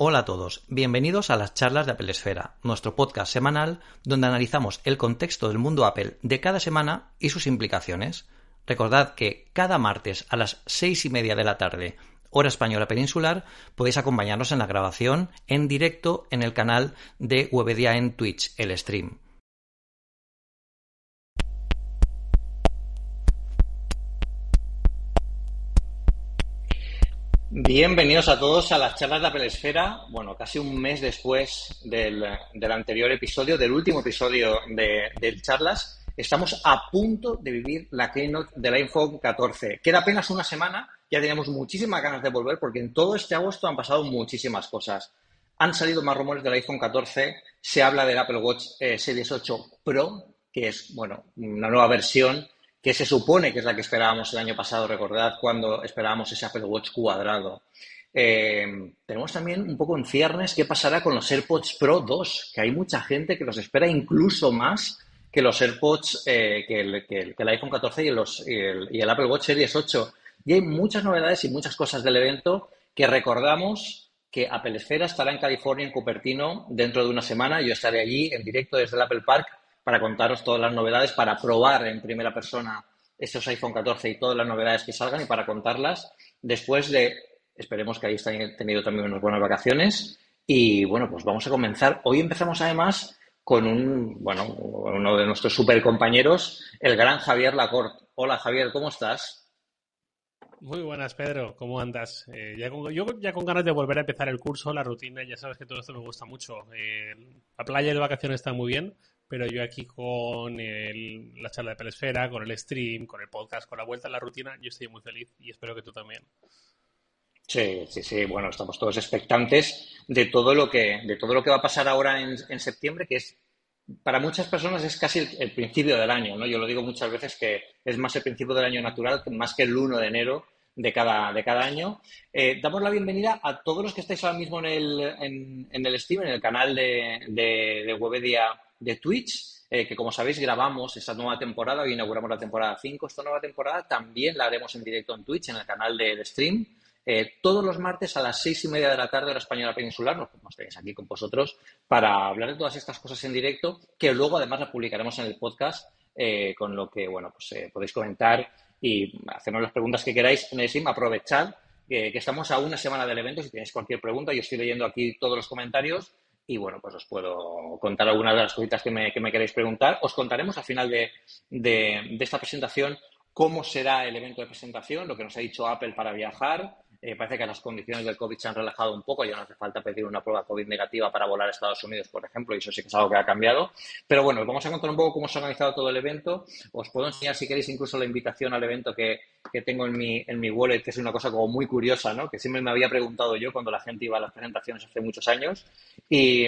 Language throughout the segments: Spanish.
Hola a todos, bienvenidos a las charlas de Apple Esfera, nuestro podcast semanal donde analizamos el contexto del mundo Apple de cada semana y sus implicaciones. Recordad que cada martes a las seis y media de la tarde, hora española peninsular, podéis acompañarnos en la grabación en directo en el canal de Webedia en Twitch, el stream. Bienvenidos a todos a las charlas de Apple Esfera. Bueno, casi un mes después del, anterior episodio, del último episodio de, charlas, estamos a punto de vivir la keynote del iPhone 14. Queda apenas una semana, ya teníamos muchísimas ganas de volver porque en todo este agosto han pasado muchísimas cosas. Han salido más rumores del iPhone 14, se habla del Apple Watch eh, Series 8 Pro, que es, bueno, una nueva versión que se supone que es la que esperábamos el año pasado, recordad cuando esperábamos ese Apple Watch cuadrado. Eh, tenemos también un poco en ciernes qué pasará con los AirPods Pro 2, que hay mucha gente que los espera incluso más que los AirPods, eh, que, el, iPhone 14 y, los, el, Apple Watch Series 8. Y hay muchas novedades y muchas cosas del evento que recordamos que Apple Esfera estará en California, en Cupertino, dentro de una semana. Yo estaré allí en directo desde el Apple Park para contaros todas las novedades, para probar en primera persona esos iPhone 14 y todas las novedades que salgan y para contarlas después de, esperemos que hayáis tenido también unas buenas vacaciones. Y bueno, pues vamos a comenzar. Hoy empezamos además con un, bueno, uno de nuestros super compañeros, el gran Javier Lacorte. Hola Javier, ¿cómo estás? Muy buenas, Pedro. ¿Cómo andas? Eh, yo ya con ganas de volver a empezar el curso, la rutina. Ya sabes que todo esto me gusta mucho. Eh, la playa de vacaciones está muy bien, pero yo aquí con la charla de Pelesfera, con el stream, con el podcast, con la vuelta a la rutina, yo estoy muy feliz y espero que tú también. Sí, sí, sí. Bueno, estamos todos expectantes de todo lo que, de todo lo que va a pasar ahora en, septiembre, que es para muchas personas es casi el, principio del año, ¿no? Yo lo digo muchas veces que es más el principio del año natural más que el 1 de enero de cada, de cada año. Eh, damos la bienvenida a todos los que estáis ahora mismo en el, en, el stream, en el canal de, de, de Webedia de Twitch, eh, que como sabéis grabamos esa nueva temporada, hoy inauguramos la temporada 5, esta nueva temporada también la haremos en directo en Twitch, en el canal de, stream, eh, todos los martes a las seis y media de la tarde, hora española peninsular, nos, tenéis aquí con vosotros para hablar de todas estas cosas en directo, que luego además la publicaremos en el podcast, eh, con lo que, bueno, pues podéis comentar y hacernos las preguntas que queráis. En el stream, aprovechad que estamos a una semana del evento, si tenéis cualquier pregunta, yo estoy leyendo aquí todos los comentarios y bueno, pues os puedo contar algunas de las cositas que me, que me queréis preguntar. Os contaremos al final de, de, de, esta presentación cómo será el evento de presentación, lo que nos ha dicho Apple para viajar, eh, parece que las condiciones del COVID se han relajado un poco, ya no hace falta pedir una prueba COVID negativa para volar a Estados Unidos, por ejemplo, y eso sí que es algo que ha cambiado. Pero bueno, vamos a contar un poco cómo se ha organizado todo el evento. Os puedo enseñar, si queréis, incluso la invitación al evento que, que tengo en mi, en mi wallet, que es una cosa como muy curiosa, ¿no? Que siempre me había preguntado yo cuando la gente iba a las presentaciones hace muchos años. Y,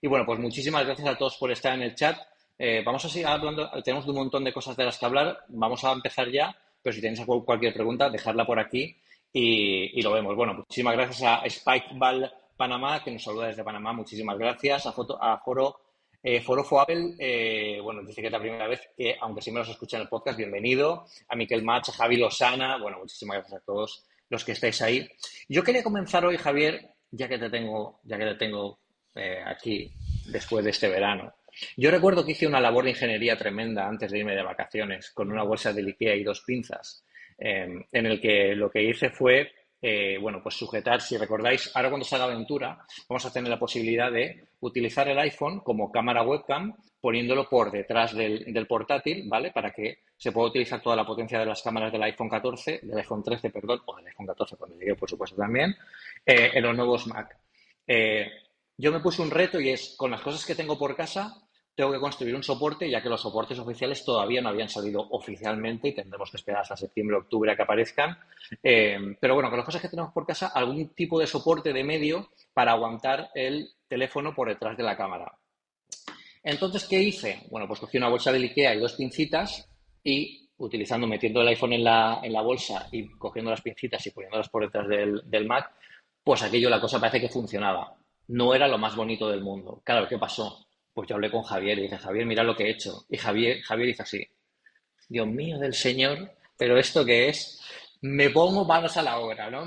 y bueno, pues muchísimas gracias a todos por estar en el chat. Eh, vamos a seguir hablando, tenemos un montón de cosas de las que hablar. Vamos a empezar ya, pero si tenéis cualquier pregunta, dejadla por aquí y, lo vemos. Bueno, muchísimas gracias a Spikeball Panamá, que nos saluda desde Panamá. Muchísimas gracias. A, foto, a Foro, eh, Foro Apple, eh, bueno, dice que es la primera vez que, aunque siempre nos escucha en el podcast, bienvenido. A Miquel Mach, a Javi Lozana. Bueno, muchísimas gracias a todos los que estáis ahí. Yo quería comenzar hoy, Javier, ya que te tengo, ya que te tengo eh, aquí después de este verano. Yo recuerdo que hice una labor de ingeniería tremenda antes de irme de vacaciones, con una bolsa de Ikea y dos pinzas. Em, en el que lo que hice fue, eh, bueno, pues sujetar, si recordáis, ahora cuando salga Aventura, vamos a tener la posibilidad de utilizar el iPhone como cámara webcam poniéndolo por detrás del, portátil, ¿vale? Para que se pueda utilizar toda la potencia de las cámaras del iPhone 14, del iPhone 13, perdón, o del iPhone 14 cuando llegue, por supuesto, también, eh, en los nuevos Mac. Eh, yo me puse un reto y es, con las cosas que tengo por casa, tengo que construir un soporte, ya que los soportes oficiales todavía no habían salido oficialmente y tendremos que esperar hasta septiembre o octubre a que aparezcan. Eh, pero bueno, con las cosas que tenemos por casa, algún tipo de soporte de medio para aguantar el teléfono por detrás de la cámara. Entonces, ¿qué hice? Bueno, pues cogí una bolsa de Ikea y dos pincitas y utilizando, metiendo el iPhone en la, en la bolsa y cogiendo las pincitas y poniéndolas por detrás del, del Mac, pues aquello la cosa parece que funcionaba. No era lo más bonito del mundo. Claro, ¿qué pasó? Pues yo hablé con Javier y dije, Javier, mira lo que he hecho. Y Javier, Javier dice así, Dios mío del Señor, pero ¿esto qué es? Me pongo manos a la obra, ¿no?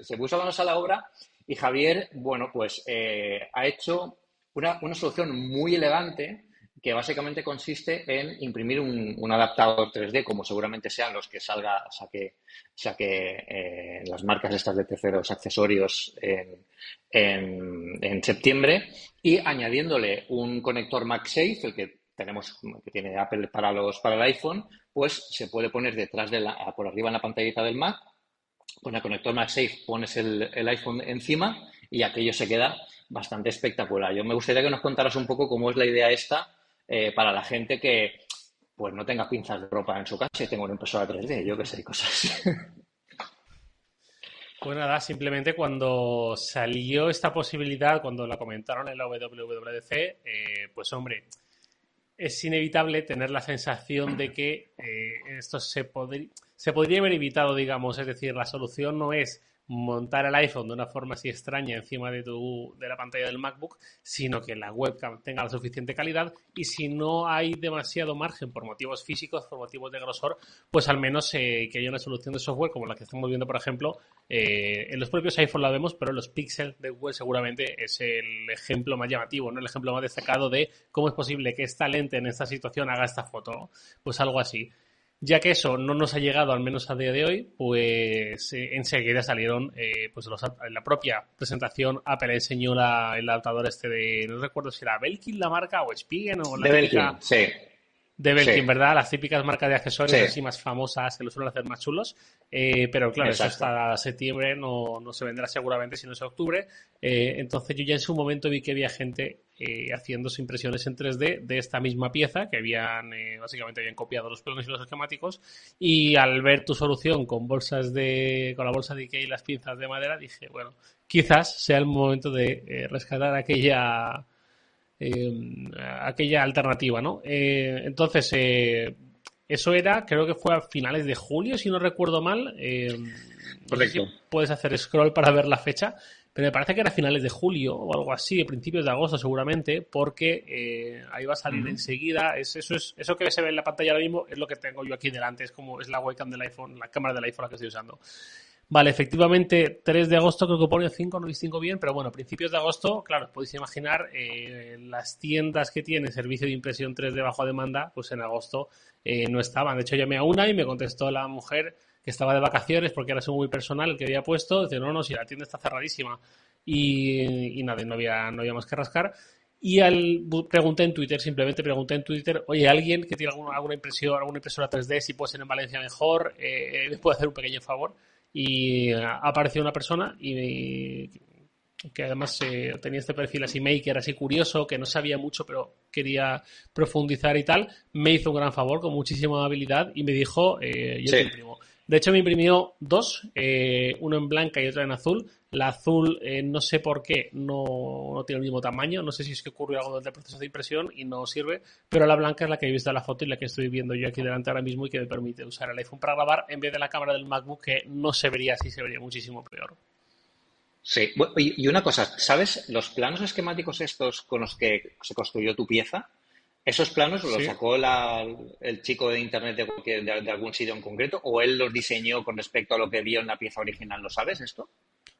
se puso manos a la obra Y Javier, bueno, pues eh, ha hecho una, una, solución muy elegante que básicamente consiste en imprimir un, adaptador 3D, como seguramente sean los que salga, saque, saque eh, las marcas estas de terceros accesorios en, en, septiembre, y añadiéndole un conector MagSafe, el que tenemos, que tiene Apple para los, para el iPhone, pues se puede poner detrás de la, por arriba en la pantallita del Mac, con el conector MagSafe pones el, el iPhone encima y aquello se queda bastante espectacular. Yo me gustaría que nos contaras un poco cómo es la idea esta eh, para la gente que pues no tenga pinzas de ropa en su casa y tenga una impresora 3D, yo que sé, cosas. Pues nada, simplemente cuando salió esta posibilidad, cuando la comentaron en la WWDC, eh, pues hombre, es inevitable tener la sensación de que eh, esto se, se podría haber evitado, digamos, es decir, la solución no es montar el iPhone de una forma así extraña encima de, tu, de la pantalla del MacBook, sino que la webcam tenga la suficiente calidad y si no hay demasiado margen por motivos físicos, por motivos de grosor, pues al menos eh, que haya una solución de software como la que estamos viendo, por ejemplo, eh, en los propios iPhone la vemos, pero en los Pixel de Google seguramente es el ejemplo más llamativo, ¿no? el ejemplo más destacado de cómo es posible que esta lente en esta situación haga esta foto, pues algo así. Ya que eso no nos ha llegado, al menos a día de hoy, pues eh, enseguida salieron, eh, pues en la propia presentación Apple enseñó el adaptador este de, no recuerdo si era Belkin la marca o Spigen o la de Belkin, sí de Belkin, ¿verdad? Las típicas marcas de accesorios así más famosas que lo suelen hacer más chulos. Eh, pero claro, eso hasta septiembre no, no, se vendrá seguramente, si no es octubre. Eh, entonces yo ya en su momento vi que había gente eh, haciendo impresiones en 3D de esta misma pieza, que habían básicamente habían copiado los planos y los esquemáticos. Y al ver tu solución con bolsas de, con la bolsa de Ikea y las pinzas de madera, dije, bueno, quizás sea el momento de rescatar aquella eh, aquella alternativa, ¿no? Eh, entonces, eh, eso era, creo que fue a finales de julio, si no recuerdo mal. Correcto. puedes hacer scroll para ver la fecha, pero me parece que era a finales de julio o algo así, principios de agosto seguramente, porque ahí va a salir enseguida. Es, eso, es, eso que se ve en la pantalla ahora mismo es lo que tengo yo aquí delante, es como es la webcam del iPhone, la cámara del iPhone la que estoy usando. Vale, efectivamente, 3 de agosto creo que pone 5, no distingo bien, pero bueno, principios de agosto, claro, podéis imaginar eh, las tiendas que tienen servicio de impresión 3D bajo demanda, pues en agosto eh, no estaban. De hecho, llamé a una y me contestó la mujer que estaba de vacaciones porque era muy personal el que había puesto, dice, no, no, si la tienda está cerradísima. Y, y nada, no había, no había más que rascar. Y al, pregunté en Twitter, simplemente pregunté en Twitter, oye, alguien que tiene alguna, alguna impresión, alguna impresora 3D, si puede ser en Valencia mejor, eh, ¿me puede hacer un pequeño favor? y apareció una persona y que además eh, tenía este perfil así maker, así curioso, que no sabía mucho, pero quería profundizar y tal, me hizo un gran favor con muchísima habilidad y me dijo, eh, yo te imprimo. De hecho, me imprimió dos, eh, uno en blanca y otro en azul. La azul, eh, no sé por qué, no, tiene el mismo tamaño. No sé si es que ocurrió algo durante el proceso de impresión y no sirve. Pero la blanca es la que he visto en la foto y la que estoy viendo yo aquí delante ahora mismo y que me permite usar el iPhone para grabar en vez de la cámara del MacBook, que no se vería así, se vería muchísimo peor. Sí, y una cosa, ¿sabes? Los planos esquemáticos estos con los que se construyó tu pieza, ¿Esos planos los sacó el chico de internet de, de, algún sitio en concreto o él los diseñó con respecto a lo que vio en la pieza original? ¿Lo sabes esto?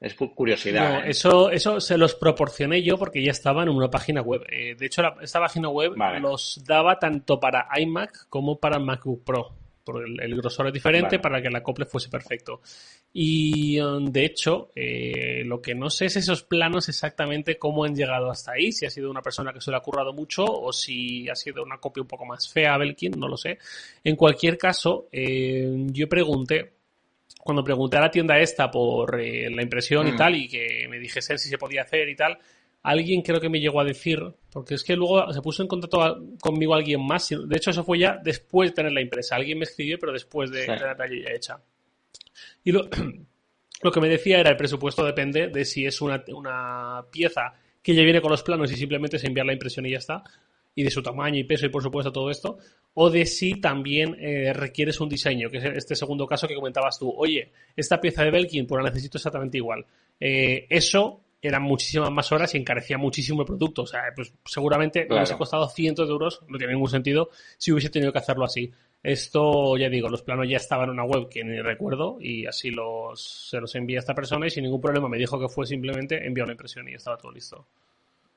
Es curiosidad. No, ¿eh? eso, eso se los proporcioné yo porque ya estaban en una página web. Eh, de hecho, esta página web los daba tanto para iMac como para MacBook Pro porque el, grosor es diferente para que el acople fuese perfecto. Y um, de hecho, eh, lo que no sé es esos planos exactamente cómo han llegado hasta ahí, si ha sido una persona que se le ha currado mucho o si ha sido una copia un poco más fea a Belkin, no lo sé. En cualquier caso, eh, yo pregunté, cuando pregunté a la tienda esta por eh, la impresión y mm. tal, y que me dijesen si se podía hacer y tal, alguien creo que me llegó a decir, porque es que luego se puso en contacto conmigo alguien más, de hecho eso fue ya después de tener la empresa, alguien me escribió, pero después de tenerla ya hecha. Y lo, lo, que me decía era el presupuesto depende de si es una, una pieza que ya viene con los planos y simplemente se enviar la impresión y ya está, y de su tamaño y peso y por supuesto todo esto, o de si también eh, requieres un diseño, que es este segundo caso que comentabas tú. Oye, esta pieza de Belkin, pues la necesito exactamente igual. Eh, eso eran muchísimas más horas y encarecía muchísimo el producto. O sea, pues seguramente me hubiese costado cientos de euros, no tiene ningún sentido, si hubiese tenido que hacerlo así. Esto, ya digo, los planos ya estaban en una web que ni recuerdo y así los, se los envié a esta persona y sin ningún problema me dijo que fue simplemente enviar una impresión y estaba todo listo.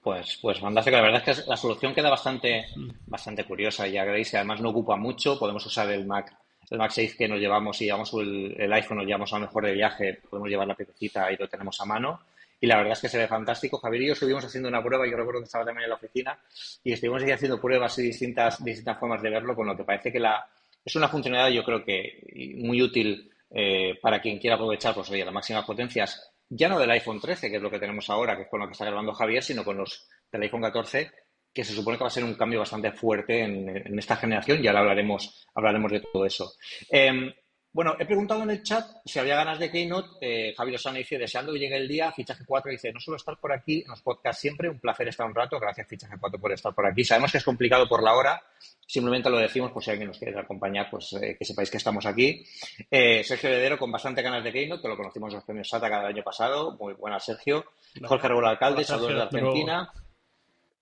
Pues, pues fantástico. La verdad es que la solución queda bastante, mm. bastante curiosa y agradece. Además no ocupa mucho. Podemos usar el Mac, el Mac 6 que nos llevamos y llevamos el, el iPhone, nos llevamos a lo mejor de viaje. Podemos llevar la pepecita y lo tenemos a mano y la verdad es que se ve fantástico. Javier y yo estuvimos haciendo una prueba, yo recuerdo que estaba también en la oficina, y estuvimos ahí haciendo pruebas y distintas, distintas formas de verlo, con lo que parece que la, es una funcionalidad yo creo que muy útil eh, para quien quiera aprovechar pues, oye, las máximas potencias, ya no del iPhone 13, que es lo que tenemos ahora, que es con lo que está grabando Javier, sino con los del iPhone 14, que se supone que va a ser un cambio bastante fuerte en, esta generación y ahora hablaremos, hablaremos de todo eso. Em, bueno, he preguntado en el chat si había ganas de Keynote. Eh, Javier Osana dice, deseando que llegue el día, fichaje 4, dice, no suelo estar por aquí en los podcasts siempre, un placer estar un rato, gracias fichaje 4 por estar por aquí. Sabemos que es complicado por la hora, simplemente lo decimos por si alguien nos quiere acompañar, pues eh, que sepáis que estamos aquí. Eh, Sergio Heredero con bastante ganas de Keynote, que lo conocimos en los premios SATA cada año pasado, muy buena Sergio. Jorge Rebola Alcalde, saludos de Argentina.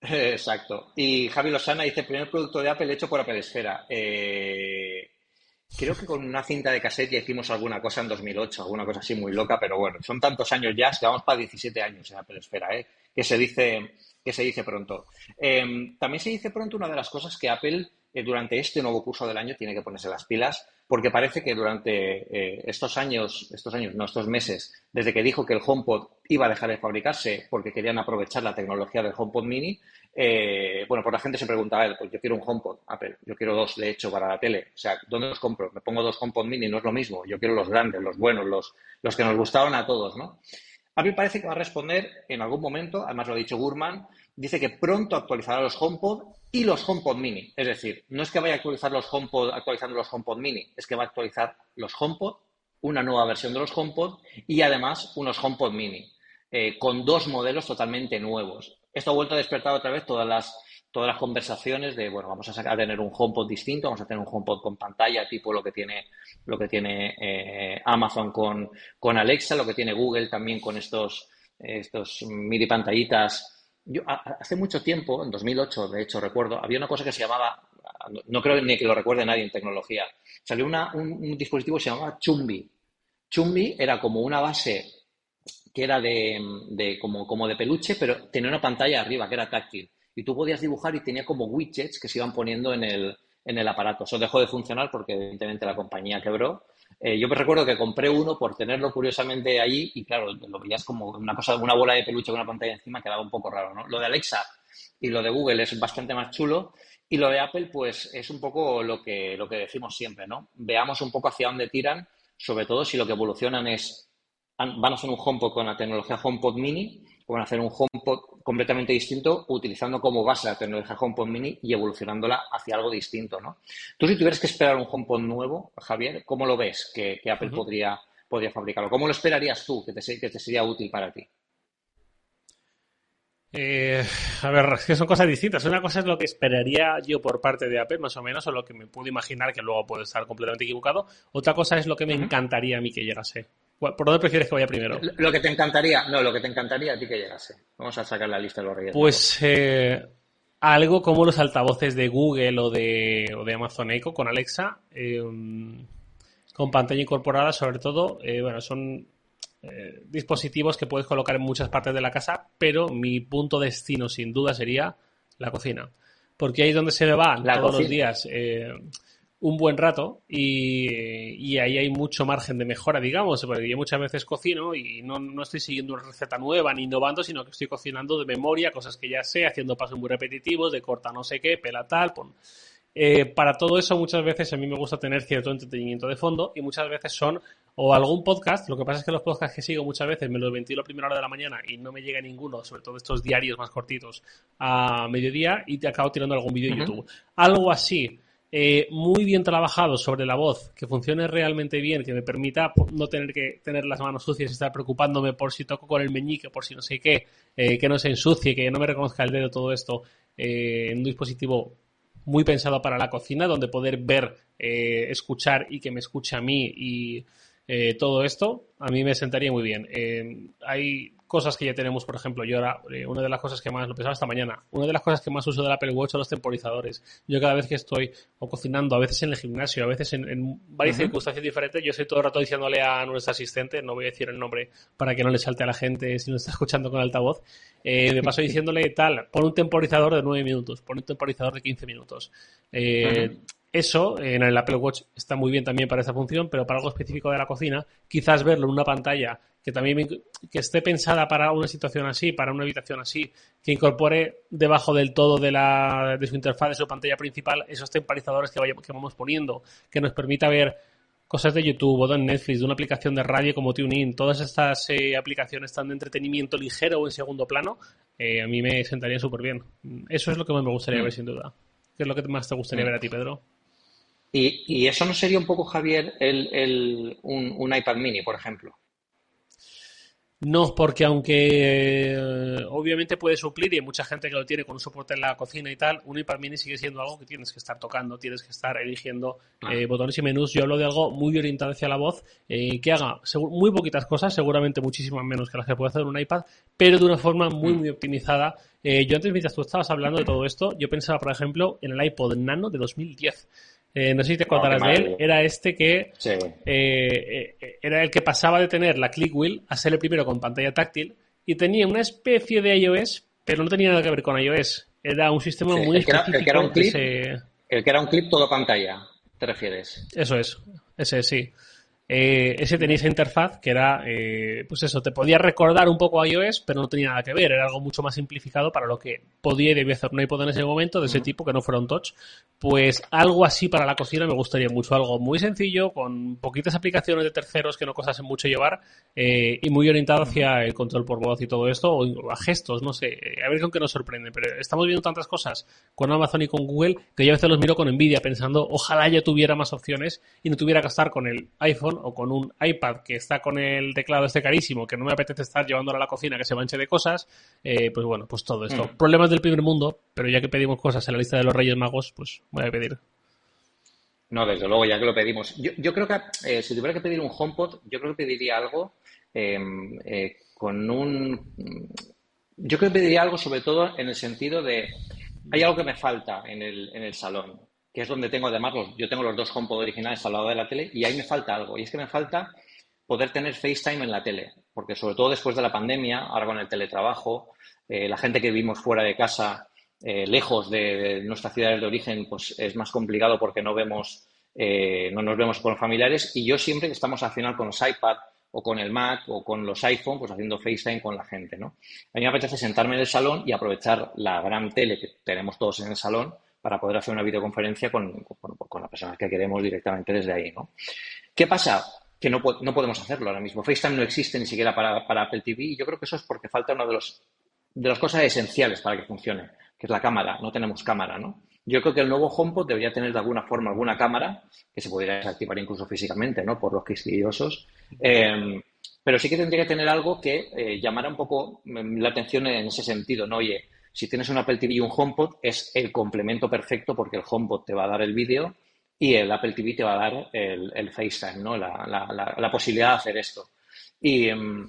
Exacto. Y Javi Lozana dice, primer producto de Apple hecho por Apple Esfera. Eh, Creo que con una cinta de cassette ya hicimos alguna cosa en 2008, alguna cosa así muy loca, pero bueno, son tantos años ya, vamos para 17 años en Apple Esfera, ¿eh? que se dice que se dice pronto. Em, también se dice pronto una de las cosas que Apple eh, durante este nuevo curso del año tiene que ponerse las pilas, porque parece que durante eh, estos años, estos años, no estos meses, desde que dijo que el HomePod iba a dejar de fabricarse porque querían aprovechar la tecnología del HomePod Mini, eh, bueno, pues la gente se preguntaba, pues yo quiero un HomePod, Apple, yo quiero dos, de hecho, para la tele. O sea, ¿dónde los compro? Me pongo dos HomePod mini, no es lo mismo. Yo quiero los grandes, los buenos, los, los que nos gustaron a todos, ¿no? Apple parece que va a responder en algún momento, además lo ha dicho Gurman, dice que pronto actualizará los HomePod y los HomePod mini. Es decir, no es que vaya a actualizar los HomePod actualizando los HomePod mini, es que va a actualizar los HomePod, una nueva versión de los HomePod y además unos HomePod mini, eh, con dos modelos totalmente nuevos esto ha vuelto a despertar otra vez todas las, todas las conversaciones de, bueno, vamos a, tener un HomePod distinto, vamos a tener un HomePod con pantalla, tipo lo que tiene, lo que tiene eh, Amazon con, con Alexa, lo que tiene Google también con estos, estos mini pantallitas. Yo, hace mucho tiempo, en 2008, de hecho, recuerdo, había una cosa que se llamaba, no creo ni que lo recuerde nadie en tecnología, salió una, un, dispositivo que se llamaba Chumbi. Chumbi era como una base que era de, como, como de peluche, pero tenía una pantalla arriba que era táctil. Y tú podías dibujar y tenía como widgets que se iban poniendo en el, en el aparato. Eso dejó de funcionar porque evidentemente la compañía quebró. Eh, yo recuerdo que compré uno por tenerlo curiosamente ahí y claro, lo veías como una cosa, una bola de peluche con una pantalla encima quedaba un poco raro, ¿no? Lo de Alexa y lo de Google es bastante más chulo y lo de Apple pues es un poco lo que, lo que decimos siempre, ¿no? Veamos un poco hacia dónde tiran, sobre todo si lo que evolucionan es van a hacer un HomePod con la tecnología HomePod Mini a hacer un HomePod completamente distinto utilizando como base la tecnología HomePod Mini y evolucionándola hacia algo distinto, ¿no? Tú si tuvieras que esperar un HomePod nuevo, Javier, ¿cómo lo ves que, Apple podría, podría fabricarlo? ¿Cómo lo esperarías tú que te, que te sería útil para ti? Eh, a ver, es que son cosas distintas. Una cosa es lo que esperaría yo por parte de Apple, más o menos, o lo que me puedo imaginar que luego puede estar completamente equivocado. Otra cosa es lo que me encantaría a mí que llegase. ¿Por dónde prefieres que vaya primero? Lo que te encantaría, no, lo que te encantaría a ti que llegase. Vamos a sacar la lista de los reyes. Pues eh, algo como los altavoces de Google o de, o de Amazon Echo con Alexa, eh, con pantalla incorporada, sobre todo, eh, bueno, son dispositivos que puedes colocar en muchas partes de la casa, pero mi punto destino sin duda sería la cocina. Porque ahí es donde se me va todos los días un buen rato y, ahí hay mucho margen de mejora, digamos, porque yo muchas veces cocino y no, no, estoy siguiendo una receta nueva ni innovando, sino que estoy cocinando de memoria, cosas que ya sé, haciendo pasos muy repetitivos, de corta no sé qué, pela tal, pon. Eh, para todo eso muchas veces a mí me gusta tener cierto entretenimiento de fondo y muchas veces son o algún podcast, lo que pasa es que los podcasts que sigo muchas veces me los ventilo a primera hora de la mañana y no me llega ninguno, sobre todo estos diarios más cortitos, a mediodía y te acabo tirando algún vídeo de YouTube. Algo así eh, muy bien trabajado sobre la voz, que funcione realmente bien, que me permita no tener que tener las manos sucias y estar preocupándome por si toco con el meñique, por si no sé qué, eh, que no se ensucie, que no me reconozca el dedo, todo esto, eh, en un dispositivo muy pensado para la cocina, donde poder ver, escuchar y que me escuche a mí y todo esto, a mí me sentaría muy bien. hay cosas que ya tenemos, por ejemplo, yo ahora, eh, una de las cosas que más, lo pensaba esta mañana, una de las cosas que más uso del Apple Watch son los temporizadores. Yo cada vez que estoy o cocinando, a veces en el gimnasio, a veces en, varias circunstancias diferentes, yo estoy todo el rato diciéndole a nuestro asistente, no voy a decir el nombre para que no le salte a la gente si no está escuchando con altavoz, eh, de paso diciéndole tal, pon un temporizador de 9 minutos, pon un temporizador de 15 minutos. Eh, eso en el Apple Watch está muy bien también para esa función, pero para algo específico de la cocina, quizás verlo en una pantalla que también que esté pensada para una situación así, para una habitación así, que incorpore debajo del todo de, la, de su interfaz, de su pantalla principal, esos temporizadores que, que vamos poniendo, que nos permita ver cosas de YouTube o de Netflix, de una aplicación de radio como TuneIn, todas estas eh, aplicaciones están de entretenimiento ligero o en segundo plano, eh, a mí me sentaría súper bien. Eso es lo que más me gustaría mm. ver, sin duda. ¿Qué es lo que más te gustaría mm. ver a ti, Pedro? Y, eso no sería un poco, Javier, el, un, iPad mini, por ejemplo. No, porque aunque eh, obviamente puede suplir y hay mucha gente que lo tiene con un soporte en la cocina y tal, un iPad mini sigue siendo algo que tienes que estar tocando, tienes que estar eligiendo eh, botones y menús. Yo hablo de algo muy orientado hacia la voz, eh, que haga muy poquitas cosas, seguramente muchísimas menos que las que puede hacer un iPad, pero de una forma muy, muy optimizada. yo antes, mientras tú estabas hablando de todo esto, yo pensaba, por ejemplo, en el iPod Nano de 2010 eh, no sé si te contarás de él, era este que eh, eh, era el que pasaba de tener la click wheel a ser el primero con pantalla táctil y tenía una especie de iOS, pero no tenía nada que ver con iOS. Era un sistema muy el específico. el, que era un clip, el que era un clip todo pantalla, ¿te refieres? Eso es, ese sí. Eh, ese tenía esa interfaz que era, eh, pues eso, te podía recordar un poco a iOS, pero no tenía nada que ver, era algo mucho más simplificado para lo que podía y debía hacer un iPod en ese momento, de ese tipo, que no fuera un touch. Pues algo así para la cocina me gustaría mucho, algo muy sencillo, con poquitas aplicaciones de terceros que no costasen mucho llevar, eh, y muy orientado hacia el control por voz y todo esto, o a gestos, no sé, a ver con qué nos sorprende, pero estamos viendo tantas cosas con Amazon y con Google que yo a veces los miro con envidia, pensando, ojalá ya tuviera más opciones y no tuviera que estar con el iPhone o con un iPad que está con el teclado este carísimo, que no me apetece estar llevándolo a la cocina que se manche de cosas, eh, pues bueno, pues todo esto. Mm. Problemas del primer mundo, pero ya que pedimos cosas en la lista de los Reyes Magos, pues voy a pedir. No, desde luego, ya que lo pedimos. Yo, creo que eh, si tuviera que pedir un HomePod, yo creo que pediría algo em, eh, con un... Yo creo que pediría algo sobre todo en el sentido de... Hay algo que me falta en el, en el salón que es donde tengo además los, yo tengo los dos HomePod originales al lado de la tele y ahí me falta algo. Y es que me falta poder tener FaceTime en la tele, porque sobre todo después de la pandemia, ahora con el teletrabajo, eh, la gente que vivimos fuera de casa, eh, lejos de, nuestras ciudades de origen, pues es más complicado porque no vemos, eh, no nos vemos con familiares. Y yo siempre que estamos al final con los iPad o con el Mac o con los iPhone, pues haciendo FaceTime con la gente, ¿no? A mí me apetece sentarme en el salón y aprovechar la gran tele que tenemos todos en el salón para poder hacer una videoconferencia con, con, las personas que queremos directamente desde ahí, ¿no? ¿Qué pasa? Que no, no podemos hacerlo ahora mismo. FaceTime no existe ni siquiera para, para, Apple TV y yo creo que eso es porque falta una de, los, de las cosas esenciales para que funcione, que es la cámara. No tenemos cámara, ¿no? Yo creo que el nuevo HomePod debería tener de alguna forma alguna cámara que se pudiera desactivar incluso físicamente, ¿no? Por los quisquillosos. Eh, pero sí que tendría que tener algo que eh, llamara un poco mm, la atención en ese sentido, ¿no? Oye, si tienes un Apple TV y un HomePod, es el complemento perfecto porque el HomePod te va a dar el vídeo y el Apple TV te va a dar el, FaceTime, ¿no? La, posibilidad de hacer esto. Em,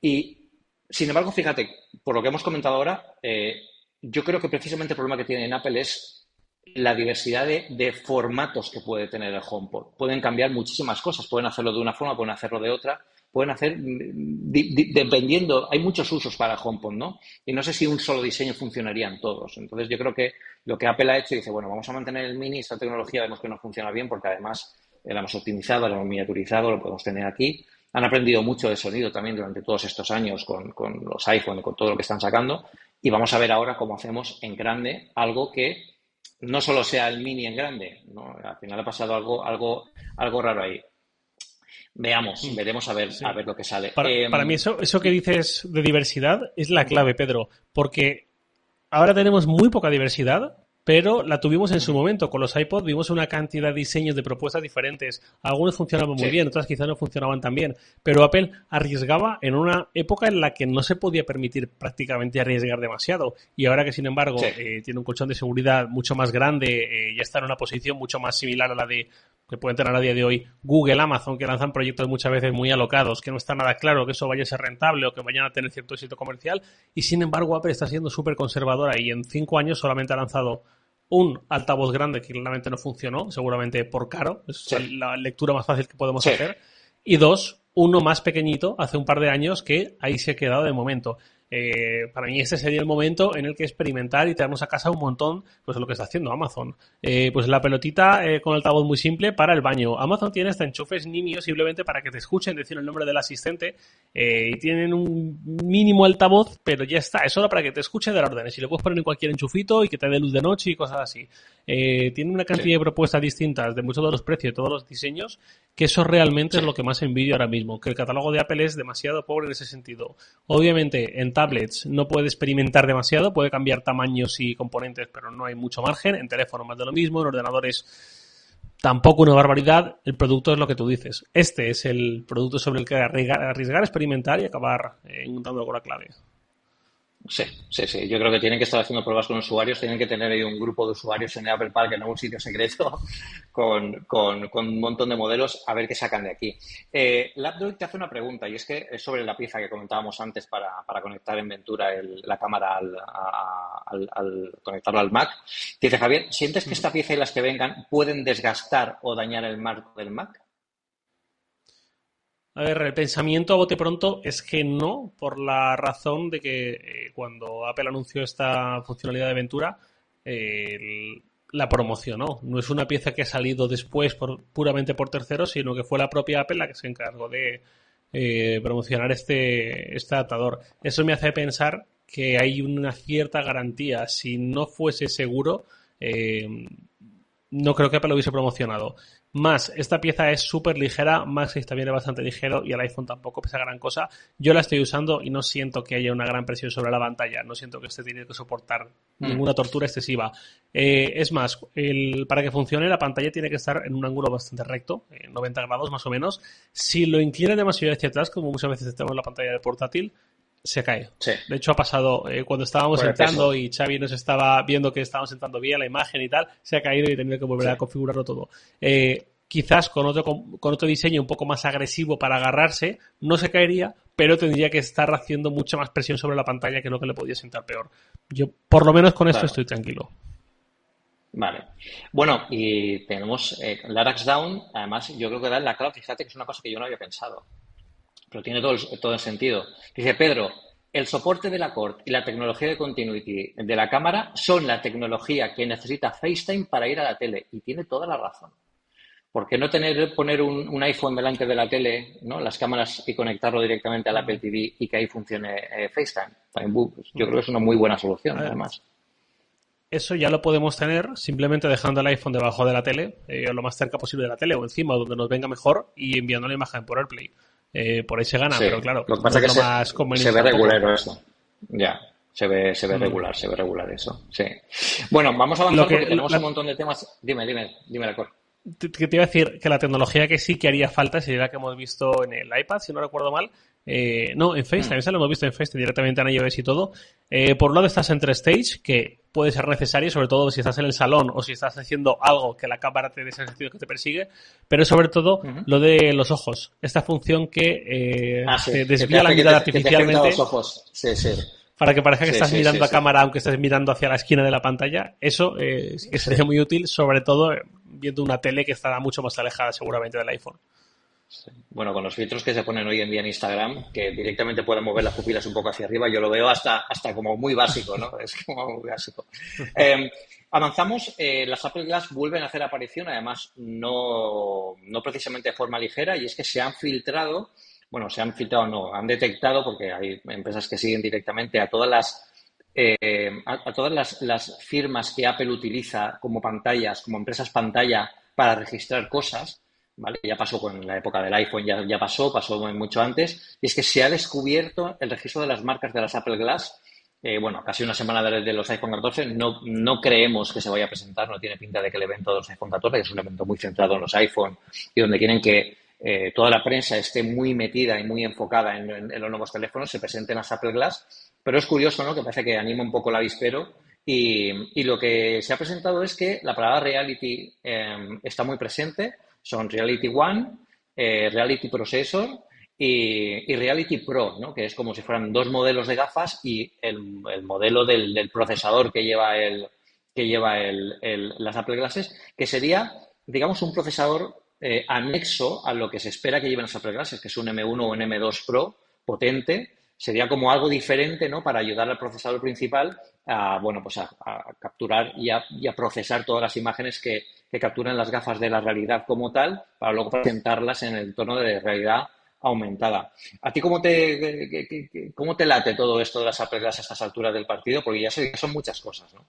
y, sin embargo, fíjate, por lo que hemos comentado ahora, eh, yo creo que precisamente el problema que tiene en Apple es la diversidad de, de, formatos que puede tener el HomePod. Pueden cambiar muchísimas cosas, pueden hacerlo de una forma, pueden hacerlo de otra, pueden hacer dependiendo, hay muchos usos para HomePod, ¿no? Y no sé si un solo diseño funcionaría en todos. Entonces yo creo que lo que Apple ha hecho dice, bueno, vamos a mantener el mini, esta tecnología vemos que no funciona bien porque además la hemos optimizado, la hemos miniaturizado, lo podemos tener aquí. Han aprendido mucho de sonido también durante todos estos años con, los iPhone y con todo lo que están sacando. Y vamos a ver ahora cómo hacemos en grande algo que no solo sea el mini en grande, ¿no? Al final ha pasado algo, algo, algo raro ahí. Veamos, veremos a ver, a ver lo que sale. Para, para, em, mí eso, eso que dices de diversidad es la clave, Pedro, porque ahora tenemos muy poca diversidad pero la tuvimos en su momento. Con los iPod vimos una cantidad de diseños de propuestas diferentes. Algunos funcionaban muy bien, otras quizás no funcionaban tan bien. Pero Apple arriesgaba en una época en la que no se podía permitir prácticamente arriesgar demasiado. Y ahora que, sin embargo, eh, tiene un colchón de seguridad mucho más grande, eh, ya está en una posición mucho más similar a la de que pueden tener a día de hoy Google, Amazon, que lanzan proyectos muchas veces muy alocados, que no está nada claro que eso vaya a ser rentable o que vayan a tener cierto éxito comercial, y sin embargo Apple está siendo súper conservadora y en cinco años solamente ha lanzado un altavoz grande que claramente no funcionó, seguramente por caro, es la lectura más fácil que podemos hacer, y dos, uno más pequeñito hace un par de años que ahí se ha quedado de momento. Eh, para mí ese sería el momento en el que experimentar y traernos a casa un montón, pues lo que está haciendo Amazon. Eh, pues la pelotita eh, con altavoz muy simple para el baño. Amazon tiene hasta enchufes nimios simplemente para que te escuchen decir el nombre del asistente y tienen un mínimo altavoz, pero ya está, es solo para que te escuche dar órdenes y lo puedes poner en cualquier enchufito y que te dé luz de noche y cosas así. tiene una cantidad de propuestas distintas de muchos de los precios y todos los diseños que eso realmente es lo que más envidio ahora mismo, que el catálogo de Apple es demasiado pobre en ese sentido. Obviamente en tablets no puede experimentar demasiado, puede cambiar tamaños y componentes, pero no hay mucho margen. En teléfono más de lo mismo, en ordenadores tampoco una barbaridad. El producto es lo que tú dices. Este es el producto sobre el que arriesgar, experimentar y acabar eh, encontrando con la clave. Sí, sí, sí. Yo creo que tienen que estar haciendo pruebas con usuarios, tienen que tener ahí un grupo de usuarios en Apple Park, en algún sitio secreto, con, un montón de modelos, a ver qué sacan de aquí. Eh, te hace una pregunta, y es que es sobre la pieza que comentábamos antes para, conectar en Ventura la cámara al, al, conectarlo al Mac. dice, Javier, ¿sientes que esta pieza y las que vengan pueden desgastar o dañar el marco del Mac? A ver, el pensamiento a bote pronto es que no, por la razón de que eh, cuando Apple anunció esta funcionalidad de Ventura, la promocionó. No es una pieza que ha salido después puramente por terceros, sino que fue la propia Apple la que se encargó de eh, promocionar este, este adaptador. Eso me hace pensar que hay una cierta garantía. Si no fuese seguro, eh, no creo que Apple lo hubiese promocionado. Más, esta pieza es súper ligera, MagSafe también es bastante ligero y el iPhone tampoco pesa gran cosa. Yo la estoy usando y no siento que haya una gran presión sobre la pantalla, no siento que esté teniendo que soportar mm. ninguna tortura excesiva. Eh, es más, para que funcione la pantalla tiene que estar en un ángulo bastante recto, en 90 grados más o menos. Si lo inclina demasiado hacia atrás, como muchas veces tenemos la pantalla de portátil, se cae. De hecho, ha pasado eh, cuando estábamos entrando y Xavi nos estaba viendo que estábamos entrando bien la imagen y tal, se ha caído y he tenido que volver a configurarlo todo. Eh, quizás con otro, con, otro diseño un poco más agresivo para agarrarse, no se caería, pero tendría que estar haciendo mucha más presión sobre la pantalla que lo que le podía sentar peor. Yo, por lo menos con esto estoy tranquilo. Vale. Bueno, y tenemos eh, Larax Down, además yo creo que da en la clave, fíjate que es una cosa que yo no había pensado, pero tiene todo el, todo el sentido. Dice Pedro, el soporte de la cord y la tecnología de continuity de la cámara son la tecnología que necesita FaceTime para ir a la tele, y tiene toda la razón. ¿Por qué no tener, poner un, iPhone delante de la tele, ¿no? las cámaras y conectarlo directamente al Apple TV y que ahí funcione eh, FaceTime? Pues, yo creo que es una muy buena solución, además. Eso ya lo podemos tener simplemente dejando el iPhone debajo de la tele, eh, lo más cerca posible de la tele o encima, donde nos venga mejor, y enviando la imagen por AirPlay. Eh, por ahí se gana, pero claro, lo que pasa es que más se, ve regular eso. Ya, se ve, se ve mm. regular, se ve regular eso. Sí. Bueno, vamos a avanzar porque tenemos un montón de temas. Dime, dime, dime la cosa te, te, iba a decir que la tecnología que sí que haría falta sería la que hemos visto en el iPad, si no recuerdo mal. Eh, no, en FaceTime, mm. esa lo hemos visto en FaceTime directamente en iOS y todo. Eh, por un lado estás entre stage, que puede ser necesario, sobre todo si estás en el salón o si estás haciendo algo que la cámara te dé ese sentido que te persigue, pero sobre todo lo de los ojos. Esta función que eh, ah, desvía la mirada artificialmente. los ojos. Sí, sí para que parezca que estás mirando a cámara aunque estés mirando hacia la esquina de la pantalla. Eso eh, sería muy útil, sobre todo viendo una tele que estará mucho más alejada seguramente del iPhone. Bueno, con los filtros que se ponen hoy en día en Instagram, que directamente pueden mover las pupilas un poco hacia arriba, yo lo veo hasta, hasta como muy básico, ¿no? Es como muy básico. Em, avanzamos, eh, las Apple Glass vuelven a hacer aparición, además no, no precisamente de forma ligera, y es que se han filtrado, bueno, se han filtrado, no, han detectado, porque hay empresas que siguen directamente a todas las eh, a, todas las, firmas que Apple utiliza como pantallas, como empresas pantalla para registrar cosas, ¿vale? Ya pasó con la época del iPhone, ya, ya pasó, pasó mucho antes, y es que se ha descubierto el registro de las marcas de las Apple Glass. Eh, bueno, casi una semana de, los iPhone 14, no, no creemos que se vaya a presentar, no tiene pinta de que el evento de los iPhone 14, que es un evento muy centrado en los iPhone y donde quieren que eh, toda la prensa esté muy metida y muy enfocada en, en, los nuevos teléfonos, se presenten las Apple Glass pero es curioso, ¿no? Que parece que anima un poco el avispero. Y, y lo que se ha presentado es que la palabra reality em, está muy presente. Son Reality One, eh, Reality Processor y, Reality Pro, ¿no? que es como si fueran dos modelos de gafas y el, modelo del, procesador que lleva, el, que lleva las Apple Glasses, que sería, digamos, un procesador eh, anexo a lo que se espera que lleven las Apple Glasses, que es un M1 o un M2 Pro potente, sería como algo diferente, ¿no? Para ayudar al procesador principal a, bueno, pues a, capturar y a, procesar todas las imágenes que, que, capturan las gafas de la realidad como tal, para luego presentarlas en el tono de realidad aumentada. ¿A ti cómo te, cómo te late todo esto de las Glass a estas alturas del partido? Porque ya son muchas cosas, ¿no?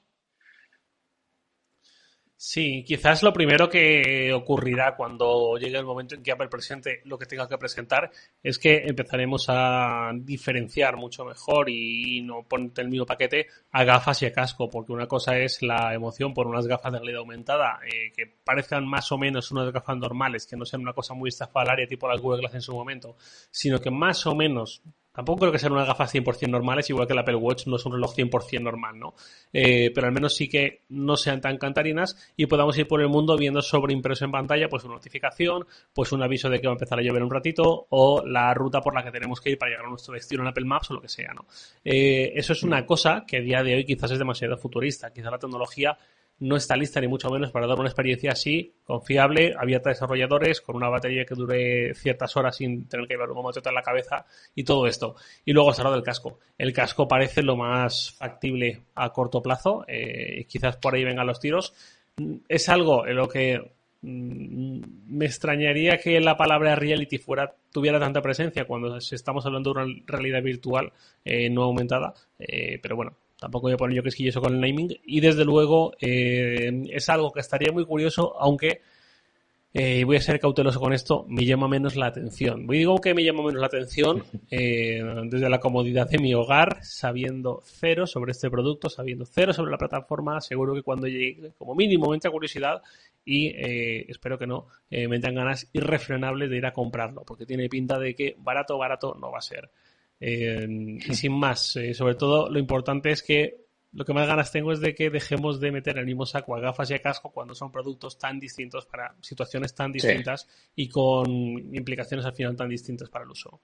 Sí, quizás lo primero que ocurrirá cuando llegue el momento en que Apple presente lo que tenga que presentar es que empezaremos a diferenciar mucho mejor y no ponerte el mismo paquete a gafas y a casco, porque una cosa es la emoción por unas gafas de realidad aumentada eh, que parezcan más o menos unas gafas normales, que no sean una cosa muy estafalaria tipo las Google Glass en su momento, sino que más o menos Tampoco creo que sean unas gafas 100% normales, igual que el Apple Watch no es un reloj 100% normal, ¿no? Eh, pero al menos sí que no sean tan cantarinas y podamos ir por el mundo viendo sobre impreso en pantalla pues una notificación, pues un aviso de que va a empezar a llover un ratito o la ruta por la que tenemos que ir para llegar a nuestro destino en Apple Maps o lo que sea, ¿no? Eh, eso es una cosa que a día de hoy quizás es demasiado futurista. Quizás la tecnología no está lista ni mucho menos para dar una experiencia así, confiable, abierta a desarrolladores, con una batería que dure ciertas horas sin tener que llevar un momento en la cabeza y todo esto. Y luego se del casco. El casco parece lo más factible a corto plazo, eh, quizás por ahí vengan los tiros. Es algo en lo que mm, me extrañaría que la palabra reality fuera tuviera tanta presencia cuando estamos hablando de una realidad virtual eh, no aumentada, eh, pero bueno, Tampoco voy a poner yo que eso con el naming. Y desde luego eh, es algo que estaría muy curioso, aunque eh, voy a ser cauteloso con esto, me llama menos la atención. Voy digo que me llama menos la atención eh, desde la comodidad de mi hogar, sabiendo cero sobre este producto, sabiendo cero sobre la plataforma, seguro que cuando llegue, como mínimo, me entra curiosidad y espero que no, me entran ganas irrefrenables de ir a comprarlo, porque tiene pinta de que barato, barato no va a ser. Eh, y sin más, eh, sobre todo lo importante es que lo que más ganas tengo es de que dejemos de meter el mismo saco a gafas y a casco cuando son productos tan distintos para situaciones tan distintas y con implicaciones al final tan distintas para el uso.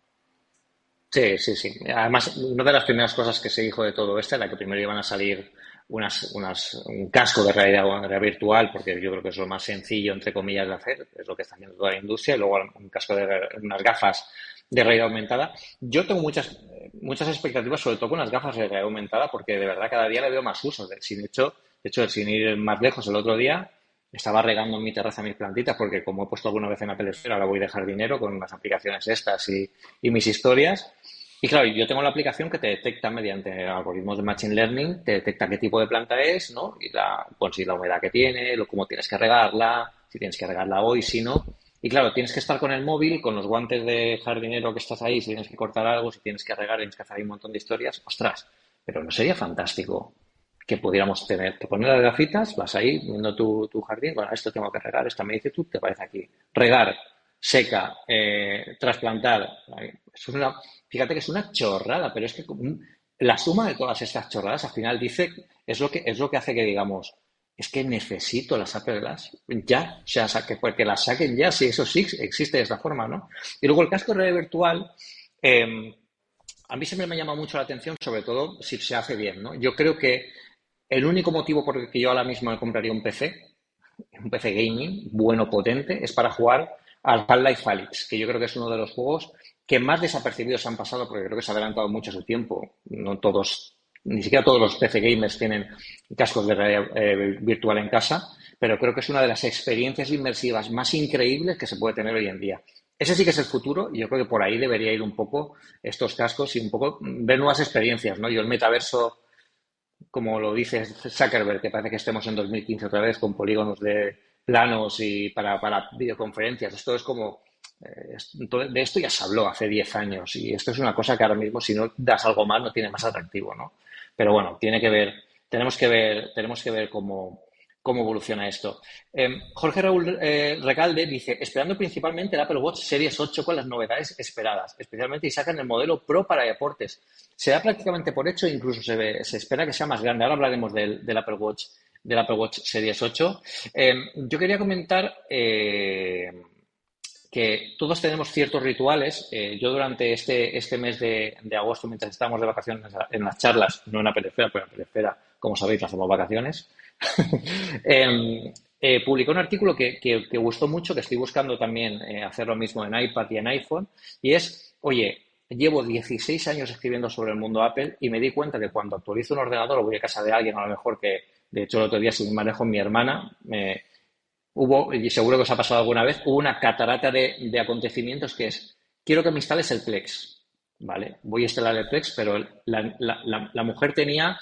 Sí, sí, sí. Además, una de las primeras cosas que se dijo de todo esto era que primero iban a salir unas, unas, un casco de realidad, virtual, porque yo creo que es lo más sencillo, entre comillas, de hacer, es lo que está haciendo toda la industria, y luego un casco de unas gafas de realidad aumentada. Yo tengo muchas, muchas expectativas, sobre todo con las gafas de realidad aumentada, porque de verdad cada día le veo más uso. Sin hecho, de hecho, sin ir más lejos, el otro día estaba regando en mi terraza mis plantitas, porque como he puesto alguna vez en la telesfera, ahora voy a dejar dinero con las aplicaciones estas y, y mis historias. Y claro, yo tengo la aplicación que te detecta mediante algoritmos de Machine Learning, te detecta qué tipo de planta es, ¿no? Y la, pues, si la humedad que tiene, lo, cómo tienes que regarla, si tienes que regarla hoy, si no. Y claro, tienes que estar con el móvil, con los guantes de jardinero que estás ahí, si tienes que cortar algo, si tienes que regar, tienes que hacer ahí un montón de historias. Ostras, pero ¿no sería fantástico que pudiéramos tener, te pones las gafitas, vas ahí viendo tu, tu jardín, bueno, esto tengo que regar, esta me dice tú, te parece aquí. Regar, seca, eh, trasplantar. una, fíjate que es una chorrada, pero es que la suma de todas estas chorradas al final dice, es lo que, es lo que hace que digamos, es que necesito las Apple ya, o sea, que, porque las saquen ya, si eso sí existe de esta forma, ¿no? Y luego el casco de realidad virtual, em, a mí siempre me llama mucho la atención, sobre todo si se hace bien, ¿no? Yo creo que el único motivo por el que yo ahora mismo me compraría un PC, un PC gaming, bueno, potente, es para jugar al Half-Life Alyx, que yo creo que es uno de los juegos que más desapercibidos han pasado, porque creo que se ha adelantado mucho su tiempo. No todos ni siquiera todos los PC gamers tienen cascos de realidad eh, virtual en casa, pero creo que es una de las experiencias inmersivas más increíbles que se puede tener hoy en día. Ese sí que es el futuro y yo creo que por ahí debería ir un poco estos cascos y un poco ver nuevas experiencias, ¿no? Yo el metaverso, como lo dice Zuckerberg, que parece que estemos en 2015 otra vez con polígonos de planos y para, para videoconferencias, esto es como eh, de esto ya se habló hace 10 años y esto es una cosa que ahora mismo si no das algo más no tiene más atractivo, ¿no? Pero bueno, tiene que ver, tenemos que ver, tenemos que ver cómo, cómo evoluciona esto. Em, Jorge Raúl eh, Recalde dice, esperando principalmente el Apple Watch Series 8 con las novedades esperadas, especialmente y sacan el modelo Pro para deportes. Se da prácticamente por hecho, incluso se, se espera que sea más grande. Ahora hablaremos del, Apple Watch del Apple Watch Series 8. Em, yo quería comentar eh, que todos tenemos ciertos rituales. Eh, yo durante este, este mes de, agosto, mientras estábamos de vacaciones en las charlas, no en la perifera, pero en la perifera, como sabéis, hacemos vacaciones, eh, eh, publicó un artículo que, que, gustó mucho, que estoy buscando también eh, hacer lo mismo en iPad y en iPhone, y es, oye, llevo 16 años escribiendo sobre el mundo Apple y me di cuenta que cuando actualizo un ordenador o voy a casa de alguien, a lo mejor que, de hecho, el otro día, si me manejo mi hermana, me, hubo, y seguro que os ha pasado alguna vez, hubo una catarata de, acontecimientos que es, quiero que me instales el Plex, ¿vale? Voy a instalar el Plex, pero la, mujer tenía,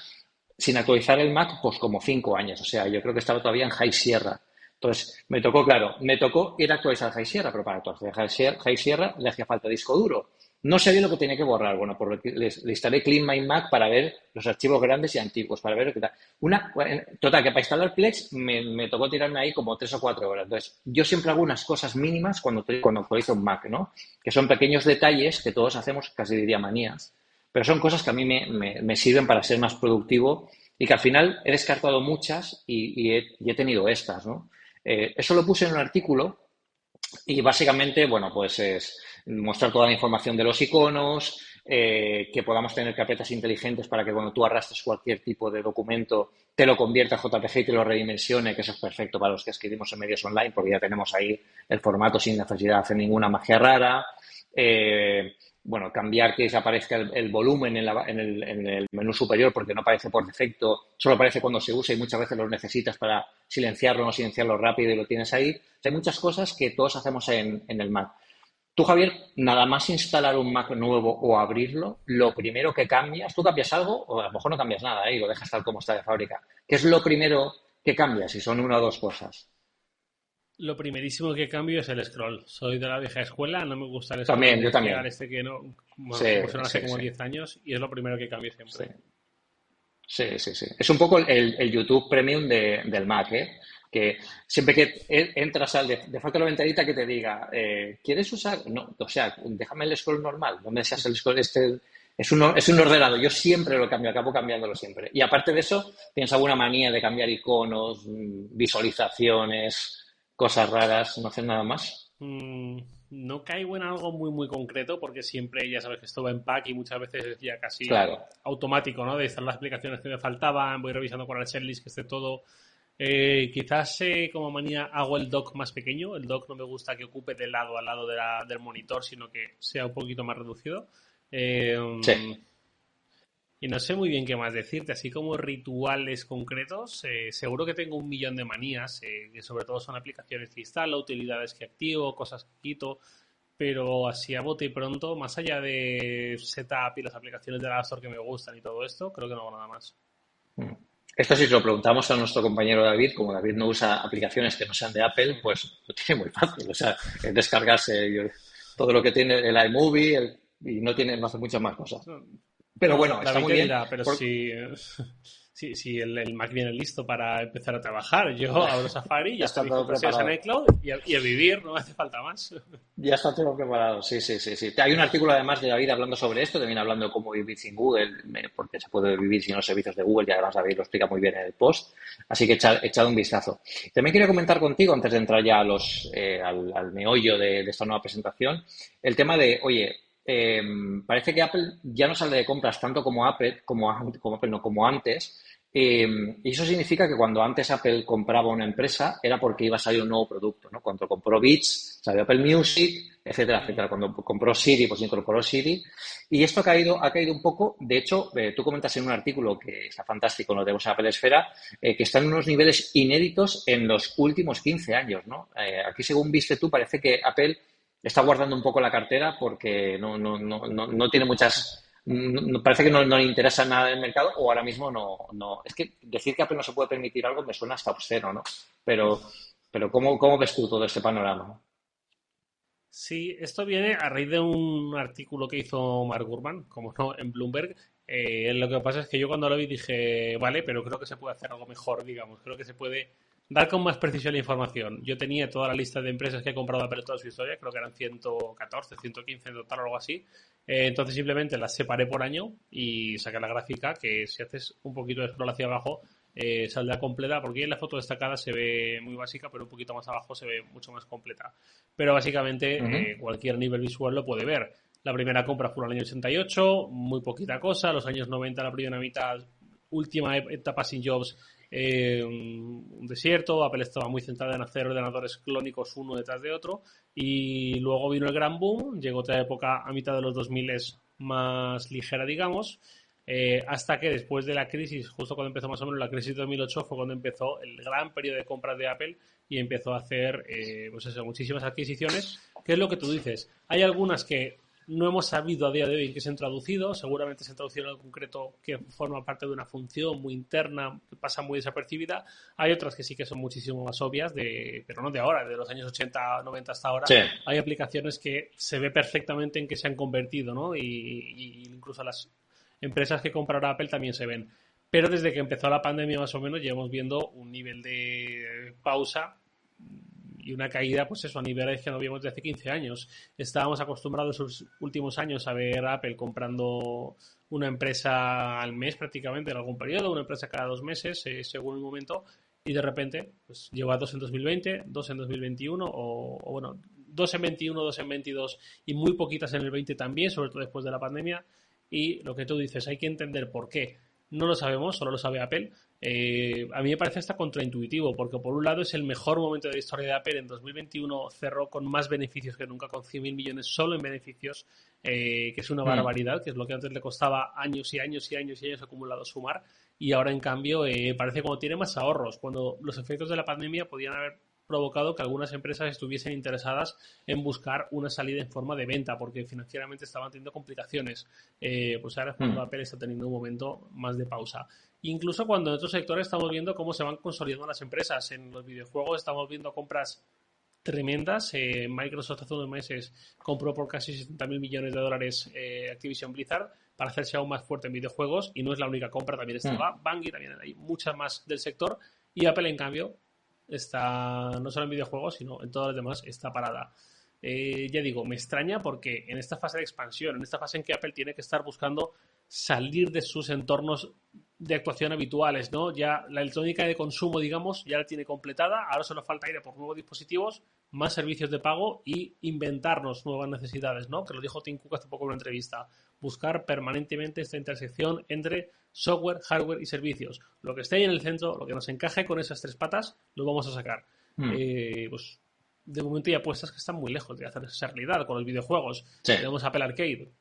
sin actualizar el Mac, pues como cinco años, o sea, yo creo que estaba todavía en High Sierra. Entonces, me tocó, claro, me tocó ir a actualizar High Sierra, pero para actualizar High Sierra le hacía falta disco duro. No sabía lo que tenía que borrar. Bueno, por lo que le, instalé Clean My Mac para ver los archivos grandes y antiguos, para ver qué tal. Una, total, que para instalar Plex me, tocó tirarme ahí como tres o cuatro horas. Entonces, yo siempre hago unas cosas mínimas cuando, cuando actualizo un Mac, ¿no? Que son pequeños detalles que todos hacemos, casi diría manías, pero son cosas que a mí me, sirven para ser más productivo y que al final he descartado muchas y, he, tenido estas, ¿no? Eh, eso lo puse en un artículo y básicamente, bueno, pues es mostrar toda la información de los iconos, eh, que podamos tener carpetas inteligentes para que cuando tú arrastres cualquier tipo de documento te lo convierta a JPG y te lo redimensione, que eso es perfecto para los que escribimos en medios online, porque ya tenemos ahí el formato sin necesidad de hacer ninguna magia rara. Eh, bueno, cambiar que desaparezca el, volumen en, el, menú superior porque no aparece por defecto, solo aparece cuando se usa y muchas veces lo necesitas para silenciarlo no silenciarlo rápido y lo tienes ahí. hay muchas cosas que todos hacemos en, el Mac. Tú, Javier, nada más instalar un Mac nuevo o abrirlo, lo primero que cambias, tú cambias algo o a lo mejor no cambias nada ¿eh? y lo dejas tal como está de fábrica. ¿Qué es lo primero que cambias si son una o dos cosas? Lo primerísimo que cambio es el scroll. Soy de la vieja escuela, no me gusta el scroll. También, yo también. Este que no, bueno, sí, hace como 10 años y es lo primero que cambio siempre. Sí, sí, sí. Es un poco el, YouTube Premium del Mac, ¿eh? que siempre que entras al de, de falta la ventanita que te diga, eh, ¿quieres usar? No, o sea, déjame el scroll normal, no me seas el scroll este. Es un, es un ordenado, yo siempre lo cambio, acabo cambiándolo siempre. Y aparte de eso, tienes alguna manía de cambiar iconos, mm, visualizaciones, cosas raras, ¿no haces nada más? Mm, no caigo en algo muy, muy concreto porque siempre, ya sabes que esto va en pack y muchas veces es ya casi automático, ¿no? De estar las aplicaciones que me faltaban, voy revisando con el checklist que esté todo eh, quizás eh, como manía hago el dock más pequeño. El dock no me gusta que ocupe de lado a lado del monitor, sino que sea un poquito más reducido. Eh, y no sé muy bien qué más decirte, así como rituales concretos, seguro que tengo un millón de manías, que sobre todo son aplicaciones que instalo, utilidades que activo, cosas que quito, pero así a bote y pronto, más allá de setup y las aplicaciones de la Store que me gustan y todo esto, creo que no hago nada más. Mm. Esto si lo preguntamos a nuestro compañero David, como David no usa aplicaciones que no sean de Apple, pues lo tiene muy fácil. O sea, es descargarse todo lo que tiene el iMovie y no tiene, no hace muchas más cosas. Pero bueno, está muy bien. pero si, Sí, sí, el, Mac viene listo para empezar a trabajar. Yo abro Safari, ya está todo preparado. en iCloud y a, vivir, no hace falta más. Ya está todo preparado, sí, sí, sí, sí. Hay un artículo además de David hablando sobre esto, también hablando de cómo vivir sin Google, porque se puede vivir sin los servicios de Google y además David lo explica muy bien en el post. Así que echad, echado un vistazo. También quería comentar contigo, antes de entrar ya a los, eh, al, meollo de, esta nueva presentación, el tema de, oye, eh, parece que Apple ya no sale de compras tanto como Apple, como, como Apple, no como antes, Em, y eso significa que cuando antes Apple compraba una empresa era porque iba a salir un nuevo producto, ¿no? Cuando compró Beats, salió Apple Music, etcétera, etcétera. Cuando compró Siri, pues incorporó Siri. Y esto ha caído, ha caído un poco. De hecho, eh, tú comentas en un artículo que está fantástico, lo tenemos en Apple Esfera, eh, que están en unos niveles inéditos en los últimos 15 años, ¿no? Eh, aquí, según viste tú, parece que Apple está guardando un poco la cartera porque no, no, no, no tiene muchas parece que no, le interesa nada el mercado o ahora mismo no, no. Es que decir que Apple no se puede permitir algo me suena hasta obsceno, ¿no? Pero, pero ¿cómo, ¿cómo ves tú todo este panorama? Sí, esto viene a raíz de un artículo que hizo Mark Gurman, como no, en Bloomberg. Eh, lo que pasa es que yo cuando lo vi dije, vale, pero creo que se puede hacer algo mejor, digamos. Creo que se puede dar con más precisión la información. Yo tenía toda la lista de empresas que he comprado Apple toda su historia, creo que eran 114, 115 en total o algo así. Eh, entonces simplemente las separé por año y saqué la gráfica que si haces un poquito de scroll hacia abajo eh, saldrá completa, porque en la foto destacada se ve muy básica, pero un poquito más abajo se ve mucho más completa. Pero básicamente eh, cualquier nivel visual lo puede ver. La primera compra fue en el año 88, muy poquita cosa. Los años 90, la primera mitad, última etapa sin jobs, eh, un desierto. Apple estaba muy centrada en hacer ordenadores clónicos uno detrás de otro. Y luego vino el gran boom. Llegó otra época a mitad de los 2000 más ligera, digamos. Eh, hasta que después de la crisis, justo cuando empezó más o menos la crisis de 2008, fue cuando empezó el gran periodo de compras de Apple y empezó a hacer eh, pues eso, muchísimas adquisiciones. ¿Qué es lo que tú dices? Hay algunas que no hemos sabido a día de hoy en qué se han traducido. Seguramente se han traducido en algo concreto que forma parte de una función muy interna, que pasa muy desapercibida. Hay otras que sí que son muchísimo más obvias, de, pero no de ahora, de los años 80, 90 hasta ahora. Hay aplicaciones que se ve perfectamente en qué se han convertido, ¿no? Y, y incluso las empresas que compraron Apple también se ven. Pero desde que empezó la pandemia más o menos llevamos viendo un nivel de pausa y una caída, pues eso, a niveles que no vimos desde hace 15 años. Estábamos acostumbrados en los últimos años a ver Apple comprando una empresa al mes prácticamente en algún periodo, una empresa cada dos meses, eh, según el momento, y de repente pues lleva dos en 2020, dos en 2021, o, o bueno, dos en 21, dos en 22 y muy poquitas en el 20 también, sobre todo después de la pandemia. Y lo que tú dices, hay que entender por qué. No lo sabemos, solo lo sabe Apple. Eh, a mí me parece hasta contraintuitivo, porque por un lado es el mejor momento de la historia de Apple. En 2021 cerró con más beneficios que nunca, con 100.000 millones solo en beneficios, eh, que es una mm. barbaridad, que es lo que antes le costaba años y años y años y años acumulados sumar. Y ahora, en cambio, eh, parece como tiene más ahorros, cuando los efectos de la pandemia podían haber provocado que algunas empresas estuviesen interesadas en buscar una salida en forma de venta, porque financieramente estaban teniendo complicaciones. Eh, pues ahora es cuando mm. Apple está teniendo un momento más de pausa. Incluso cuando en otros sectores estamos viendo cómo se van consolidando las empresas. En los videojuegos estamos viendo compras tremendas. Eh, Microsoft hace unos meses compró por casi 70 mil millones de dólares eh, Activision Blizzard para hacerse aún más fuerte en videojuegos y no es la única compra, también estaba mm. Bungie, también hay muchas más del sector y Apple en cambio está no solo en videojuegos, sino en todas las demás, está parada. Eh, ya digo, me extraña porque en esta fase de expansión, en esta fase en que Apple tiene que estar buscando salir de sus entornos de actuación habituales, ¿no? Ya la electrónica de consumo, digamos, ya la tiene completada, ahora solo falta ir por nuevos dispositivos, más servicios de pago y inventarnos nuevas necesidades, ¿no? Que lo dijo Tim Cook hace poco en una entrevista. Buscar permanentemente esta intersección entre software, hardware y servicios. Lo que esté ahí en el centro, lo que nos encaje con esas tres patas, lo vamos a sacar. Hmm. Eh, pues de momento hay apuestas que están muy lejos de hacer esa realidad con los videojuegos. Tenemos Apple Arcade.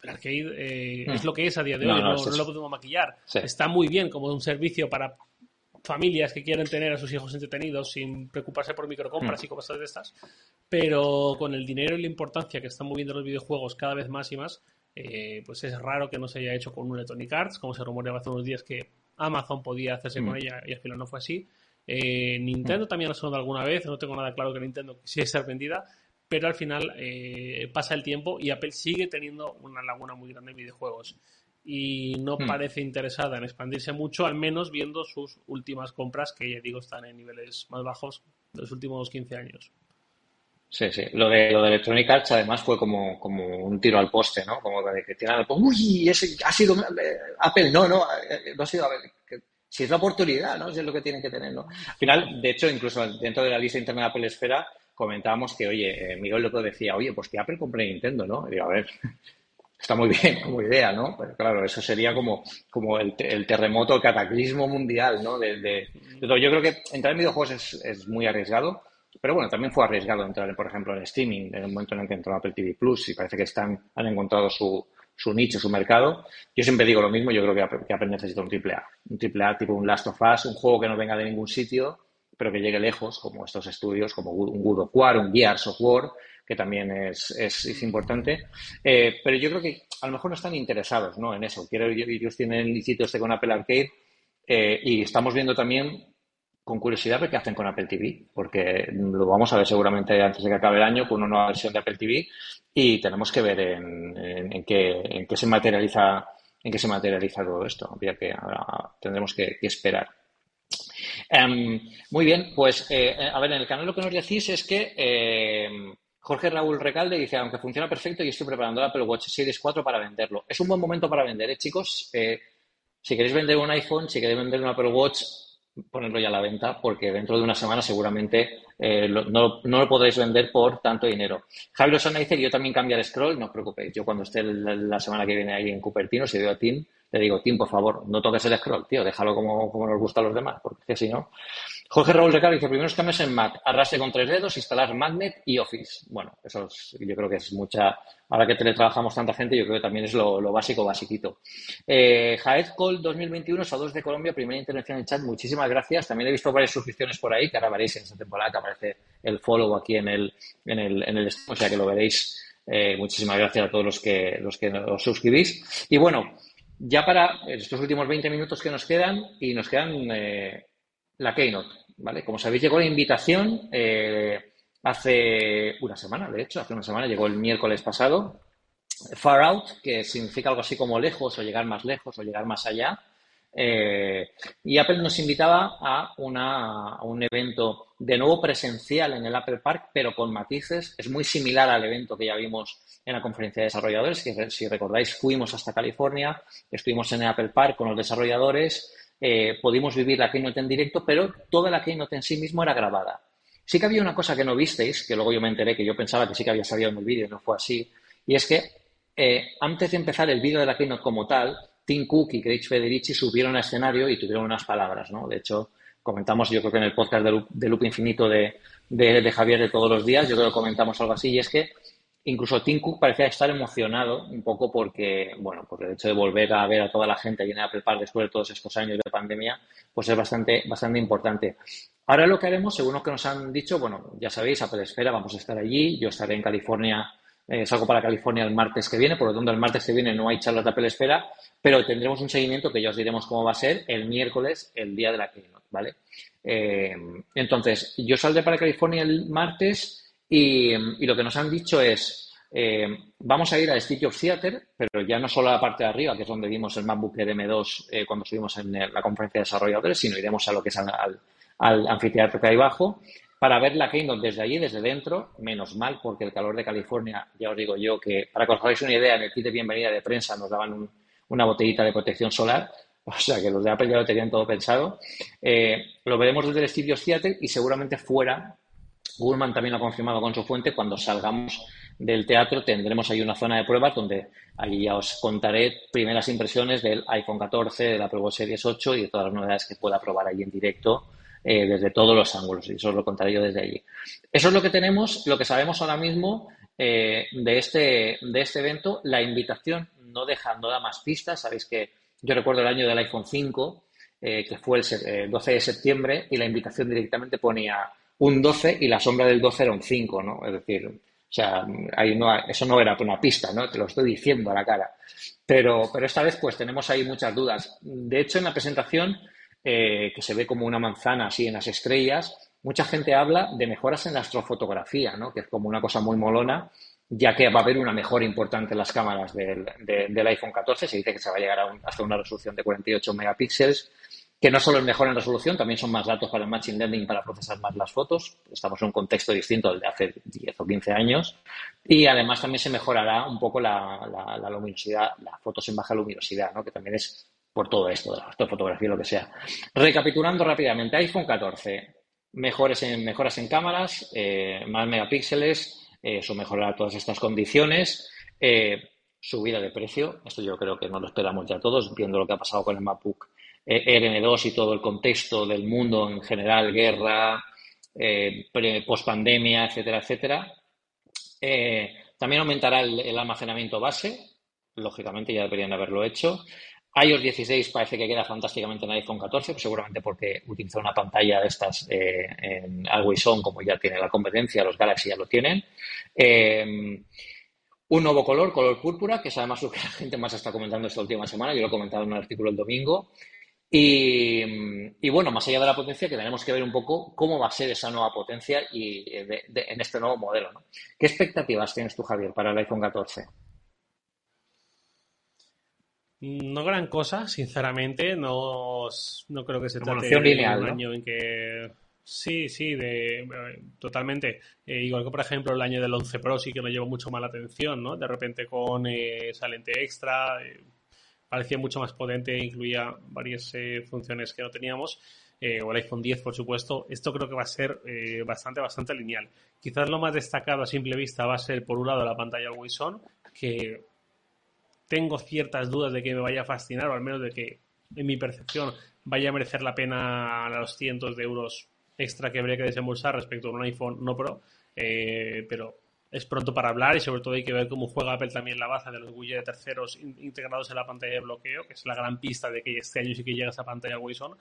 Apple Arcade eh, hmm. es lo que es a día de hoy, no, lo podemos maquillar. Está muy bien como un servicio para familias que quieren tener a sus hijos entretenidos sin preocuparse por microcompras hmm. y cosas de estas, pero con el dinero y la importancia que están moviendo los videojuegos cada vez más y más, eh, pues es raro que no se haya hecho con un Electronic Arts, como se rumoreaba hace unos días que Amazon podía hacerse con mm. ella y al final no fue así. Eh, Nintendo también ha sonado alguna vez, no tengo nada claro que Nintendo quisiera ser vendida, pero al final eh, pasa el tiempo y Apple sigue teniendo una laguna muy grande en videojuegos y no mm. parece interesada en expandirse mucho, al menos viendo sus últimas compras que ya digo están en niveles más bajos de los últimos 15 años. Sí, sí. Lo de, lo de Electronic Arts además fue como, como un tiro al poste, ¿no? Como de que tiran al poste. Uy, ese ha sido eh, Apple. No, no, eh, no ha sido Apple. Si es la oportunidad, ¿no? Si es lo que tienen que tener, ¿no? Al final, de hecho, incluso dentro de la lista interna de Apple Esfera comentábamos que, oye, eh, Miguel López decía, oye, pues que Apple compre Nintendo, ¿no? Y digo, a ver, está muy bien como idea, ¿no? Pero claro, eso sería como, como el, el terremoto, el cataclismo mundial, ¿no? De, de, yo creo que entrar en videojuegos es, es muy arriesgado pero bueno, también fue arriesgado entrar, por ejemplo, en streaming en el momento en el que entró Apple TV Plus y parece que están, han encontrado su, su nicho, su mercado. Yo siempre digo lo mismo, yo creo que Apple, que Apple necesita un triple A. Un triple A tipo un Last of Us, un juego que no venga de ningún sitio, pero que llegue lejos, como estos estudios, como un God of War, un Gears of War, que también es, es, es importante. Eh, pero yo creo que a lo mejor no están interesados ¿no? en eso. Quiero, ellos tienen el sitio este con Apple Arcade eh, y estamos viendo también con curiosidad qué hacen con Apple TV, porque lo vamos a ver seguramente antes de que acabe el año con una nueva versión de Apple TV y tenemos que ver en, en, qué, en qué se materializa en qué se materializa todo esto. Habría que tendremos que, esperar. Em, muy bien, pues eh, a ver, en el canal lo que nos decís es que em, Jorge Raúl Recalde dice, aunque funciona perfecto y estoy preparando el Apple Watch Series 4 para venderlo. Es un buen momento para vender, ¿eh, chicos? Eh, si queréis vender un iPhone, si queréis vender un Apple Watch, ponerlo ya a la venta, porque dentro de una semana seguramente eh, no, lo podréis vender por tanto dinero. Javi Lozana dice yo también cambiaré scroll, no os preocupéis. Yo cuando esté la, semana que viene ahí en Cupertino, si veo a Tim, le digo, Tim, por favor, no toques el scroll, tío, déjalo como, como nos gusta a los demás, porque es que si no. Jorge Raúl Recaro dice, primeros cambios en Mac, arrastre con tres dedos, instalar Magnet y Office. Bueno, eso yo creo que es mucha, ahora que teletrabajamos tanta gente, yo creo que también es lo, básico, basiquito. Eh, Jaez Col 2021, saludos de Colombia, primera intervención en chat, muchísimas gracias. También he visto varias suscripciones por ahí, que ahora veréis en esta temporada que aparece el follow aquí en el, en el, en el o sea que lo veréis. Eh, muchísimas gracias a todos los que, los que os suscribís. Y bueno, ya para estos últimos 20 minutos que nos quedan, y nos quedan eh, la Keynote, ¿vale? Como sabéis, llegó la invitación eh, hace una semana, de hecho, hace una semana, llegó el miércoles pasado, Far Out, que significa algo así como lejos, o llegar más lejos, o llegar más allá. Eh, y Apple nos invitaba a, a, un evento de nuevo presencial en el Apple Park, pero con matices. Es muy similar al evento que ya vimos en la conferencia de desarrolladores, si recordáis fuimos hasta California, estuvimos en el Apple Park con los desarrolladores, eh, pudimos vivir la keynote en directo, pero toda la keynote en sí mismo era grabada. Sí que había una cosa que no visteis, que luego yo me enteré, que yo pensaba que sí que había salido en el vídeo no fue así, y es que eh, antes de empezar el vídeo de la keynote como tal, Tim Cook y Craig Federici subieron al escenario y tuvieron unas palabras, ¿no? De hecho, comentamos, yo creo que en el podcast de Loop, Infinito de, de, Javier de todos los días, yo creo que comentamos algo así, y es que incluso Tim Cook parecía estar emocionado un poco porque, bueno, por el hecho de volver a ver a toda la gente allí en Apple Park después de todos estos años de pandemia, pues es bastante, bastante importante. Ahora lo que haremos, según lo que nos han dicho, bueno, ya sabéis, Apple Esfera, vamos a estar allí, yo estaré en California, eh, salgo para California el martes que viene, por lo tanto el martes que viene no hay charlas de Apple Esfera, pero tendremos un seguimiento que ya os diremos cómo va a ser el miércoles, el día de la keynote, ¿vale? Eh, entonces, yo saldré para California el martes, y, lo que nos han dicho es, eh, vamos a ir al City of Theater, pero ya no solo a la parte de arriba, que es donde vimos el MacBook M2 eh, cuando estuvimos en la conferencia de desarrolladores, sino iremos a lo que es al, anfiteatro que hay abajo, para ver la Keynote desde allí, desde dentro, menos mal, porque el calor de California, ya os digo yo, que para que os hagáis una idea, en el kit de bienvenida de prensa nos daban una botellita de protección solar, o sea que los de Apple ya lo tenían todo pensado. Eh, lo veremos desde el Studio Theater y seguramente fuera Gurman también lo ha confirmado con su fuente. Cuando salgamos del teatro tendremos ahí una zona de pruebas donde ahí ya os contaré primeras impresiones del iPhone 14, del Apple Watch Series 8 y de todas las novedades que pueda probar ahí en directo eh, desde todos los ángulos. Y eso os lo contaré yo desde allí. Eso es lo que tenemos, lo que sabemos ahora mismo eh, de, este, de este evento. La invitación no deja, no da más pistas. Sabéis que yo recuerdo el año del iPhone 5, eh, que fue el 12 de septiembre, y la invitación directamente ponía un 12 y la sombra del 12 era un 5, ¿no? Es decir, o sea, ahí no, eso no era una pista, ¿no? Te lo estoy diciendo a la cara. Pero, pero esta vez, pues tenemos ahí muchas dudas. De hecho, en la presentación, eh, que se ve como una manzana así en las estrellas, mucha gente habla de mejoras en la astrofotografía, ¿no? Que es como una cosa muy molona, ya que va a haber una mejora importante en las cámaras del, del iPhone 14. Se dice que se va a llegar a hasta una resolución de 48 megapíxeles que no solo es mejor en resolución, también son más datos para el Machine Learning para procesar más las fotos. Estamos en un contexto distinto al de hace 10 o 15 años. Y además también se mejorará un poco la, luminosidad, las fotos en baja luminosidad, ¿no? que también es por todo esto, de la fotografía, lo que sea. Recapitulando rápidamente, iPhone 14, mejores en, mejoras en cámaras, eh, más megapíxeles, eh, eso mejorará todas estas condiciones. Eh, subida de precio, esto yo creo que no lo esperamos ya todos, viendo lo que ha pasado con el MacBook RN2 y todo el contexto del mundo en general, guerra, eh, pospandemia, etcétera, etcétera. Eh, también aumentará el, almacenamiento base, lógicamente ya deberían haberlo hecho. iOS 16 parece que queda fantásticamente en iPhone 14, pues seguramente porque utiliza una pantalla de estas eh, en Always On, como ya tiene la competencia, los Galaxy ya lo tienen. Eh, un nuevo color, color púrpura, que es además lo que la gente más está comentando esta última semana. Yo lo he comentado en un artículo el domingo. Y, bueno, más allá de la potencia, que tenemos que ver un poco cómo va a ser esa nueva potencia y en este nuevo modelo. ¿Qué expectativas tienes tú, Javier, para el iPhone 14? No gran cosa, sinceramente. No, no creo que se trate de un año en que. Sí, sí, de, totalmente. Eh, igual que, por ejemplo, el año del 11 Pro sí que me llevó mucho más la atención, ¿no? De repente con eh, esa lente extra. Eh, parecía mucho más potente e incluía varias eh, funciones que no teníamos. Eh, o el iPhone 10, por supuesto. Esto creo que va a ser eh, bastante, bastante lineal. Quizás lo más destacado a simple vista va a ser, por un lado, la pantalla Always On, que tengo ciertas dudas de que me vaya a fascinar, o al menos de que, en mi percepción, vaya a merecer la pena los cientos de euros extra que habría que desembolsar respecto a un iPhone no Pro, pero es pronto para hablar y sobre todo hay que ver cómo juega Apple también la baza de los widgets de terceros integrados en la pantalla de bloqueo, que es la gran pista de que este año sí que llega esa pantalla Wison.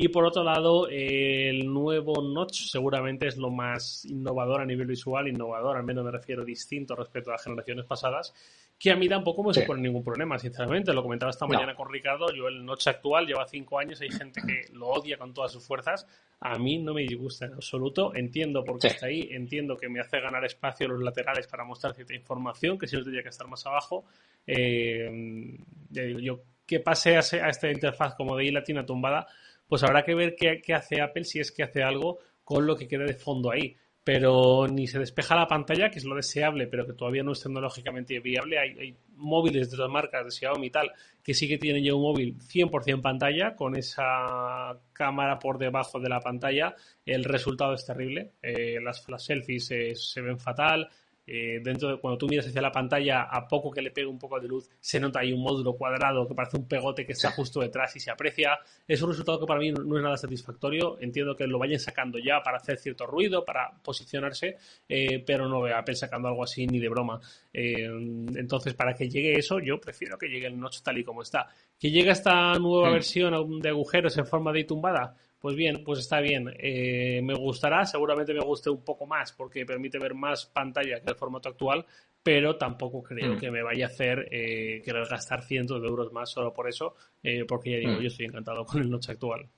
Y por otro lado, el nuevo Notch seguramente es lo más innovador a nivel visual, innovador, al menos me refiero distinto respecto a las generaciones pasadas, que a mí tampoco me supone ningún problema, sinceramente. Lo comentaba esta mañana con Ricardo, yo el Notch actual lleva cinco años, hay gente que lo odia con todas sus fuerzas, a mí no me disgusta en absoluto, entiendo por qué está ahí, entiendo que me hace ganar espacio en los laterales para mostrar cierta información, que si no tendría que estar más abajo. Eh, yo que pase a, esta interfaz como de latina tumbada, pues habrá que ver qué, hace Apple si es que hace algo con lo que quede de fondo ahí pero ni se despeja la pantalla, que es lo deseable, pero que todavía no es tecnológicamente viable. Hay, móviles de otras marcas, de Xiaomi y tal, que sí que tienen ya un móvil 100% pantalla, con esa cámara por debajo de la pantalla. El resultado es terrible. Eh, las, selfies se ven fatal, eh, dentro de cuando tú miras hacia la pantalla, a poco que le pegue un poco de luz, se nota ahí un módulo cuadrado que parece un pegote que está justo detrás y se aprecia. Es un resultado que para mí no es nada satisfactorio. Entiendo que lo vayan sacando ya para hacer cierto ruido, para posicionarse, eh, pero no veo a Apple sacando algo así ni de broma. Eh, entonces, para que llegue eso, yo prefiero que llegue el Notch tal y como está. Que llegue esta nueva versión de agujeros en forma de tumbada, pues bien, pues está bien. Eh, me gustará, seguramente me guste un poco más porque permite ver más pantalla que el formato actual, pero tampoco creo mm. que me vaya a hacer eh, querer gastar cientos de euros más solo por eso, eh, porque ya digo, mm. yo estoy encantado con el noche actual.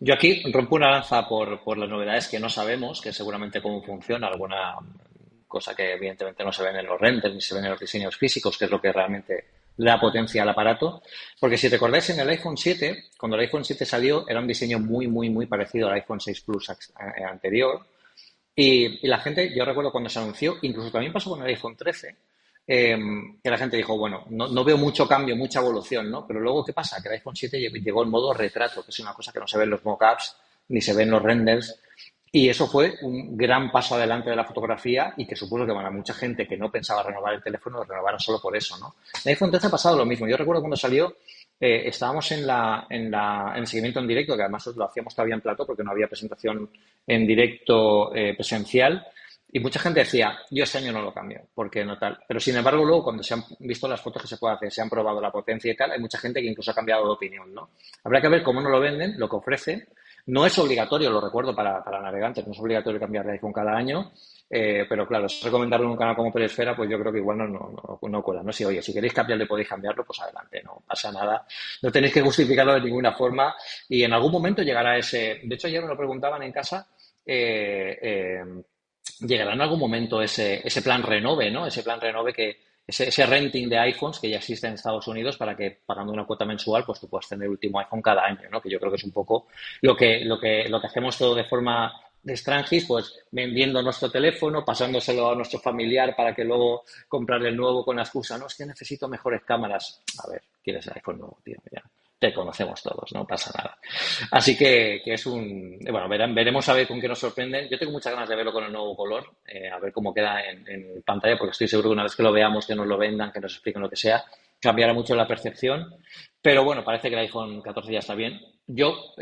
Yo aquí rompo una lanza por, por las novedades que no sabemos, que seguramente cómo funciona, alguna cosa que evidentemente no se ven en los renders ni se ven en los diseños físicos, que es lo que realmente la potencia al aparato. Porque si recordáis en el iPhone 7, cuando el iPhone 7 salió, era un diseño muy, muy, muy parecido al iPhone 6 Plus eh, anterior. Y, la gente, yo recuerdo cuando se anunció, incluso también pasó con el iPhone 13, em, que la gente dijo, bueno, no, veo mucho cambio, mucha evolución, ¿no? Pero luego, ¿qué pasa? Que el iPhone 7 llegó en modo retrato, que es una cosa que no se ve en los mockups, ni se ve en los renders. Y eso fue un gran paso adelante de la fotografía y que supuso que para mucha gente que no pensaba renovar el teléfono lo renovara solo por eso, ¿no? En iPhone 13 ha pasado lo mismo. Yo recuerdo cuando salió, eh, estábamos en, la, en, la, en el seguimiento en directo, que además lo hacíamos todavía en plato porque no había presentación en directo eh, presencial. Y mucha gente decía, yo ese año no lo cambio, porque no tal. Pero sin embargo, luego cuando se han visto las fotos que se puede hacer, se han probado la potencia y tal, hay mucha gente que incluso ha cambiado de opinión, ¿no? Habrá que ver cómo no lo venden, lo que ofrecen no es obligatorio, lo recuerdo para, para navegantes, no es obligatorio cambiar de iPhone cada año, eh, pero claro, si recomendarlo en un canal como Peresfera, pues yo creo que igual no, no, no, cuela, ¿no? Si, oye, si queréis cambiarle podéis cambiarlo, pues adelante, no pasa nada. No tenéis que justificarlo de ninguna forma y en algún momento llegará ese... De hecho, ayer me lo preguntaban en casa, eh, eh, llegará en algún momento ese, ese plan renove, ¿no? Ese plan renove que, ese, renting de iPhones que ya existe en Estados Unidos para que pagando una cuota mensual pues tú puedas tener el último iPhone cada año, ¿no? Que yo creo que es un poco lo que, lo que, lo que hacemos todo de forma de Strangis, pues vendiendo nuestro teléfono, pasándoselo a nuestro familiar para que luego comprarle el nuevo con la excusa, no, es que necesito mejores cámaras. A ver, quieres el iPhone nuevo, tío, ya conocemos todos, no pasa nada. Así que, es un. Bueno, veremos a ver con qué nos sorprenden. Yo tengo muchas ganas de verlo con el nuevo color, eh, a ver cómo queda en, pantalla, porque estoy seguro que una vez que lo veamos, que nos lo vendan, que nos expliquen lo que sea, cambiará mucho la percepción. Pero bueno, parece que el iPhone 14 ya está bien. Yo,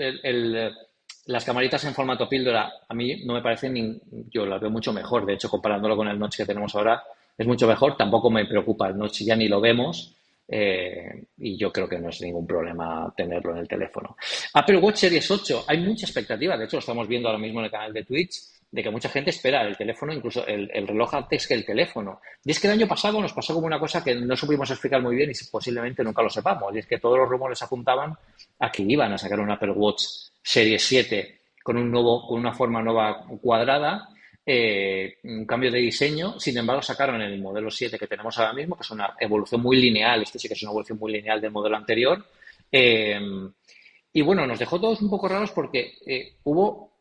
las camaritas en formato píldora, a mí no me parecen, ni, yo las veo mucho mejor. De hecho, comparándolo con el Notch que tenemos ahora, es mucho mejor. Tampoco me preocupa el Notch, ya ni lo vemos. Eh, y yo creo que no es ningún problema tenerlo en el teléfono. Apple Watch Series 8, hay mucha expectativa, de hecho lo estamos viendo ahora mismo en el canal de Twitch, de que mucha gente espera el teléfono, incluso el, reloj antes que el teléfono. Y es que el año pasado nos pasó como una cosa que no supimos explicar muy bien y posiblemente nunca lo sepamos, y es que todos los rumores apuntaban a que iban a sacar un Apple Watch Series 7 con, un nuevo, con una forma nueva cuadrada eh, un cambio de diseño. Sin embargo, sacaron el modelo 7 que tenemos ahora mismo, que es una evolución muy lineal. Este sí que es una evolución muy lineal del modelo anterior. Eh, y bueno, nos dejó todos un poco raros porque eh, hubo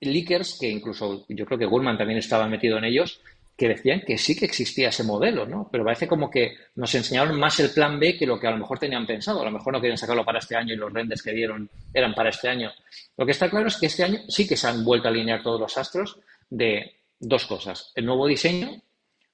leakers que incluso yo creo que Gurman también estaba metido en ellos que decían que sí que existía ese modelo, ¿no? Pero parece como que nos enseñaron más el plan B que lo que a lo mejor tenían pensado. A lo mejor no querían sacarlo para este año y los renders que dieron eran para este año. Lo que está claro es que este año sí que se han vuelto a alinear todos los astros de dos cosas. El nuevo diseño,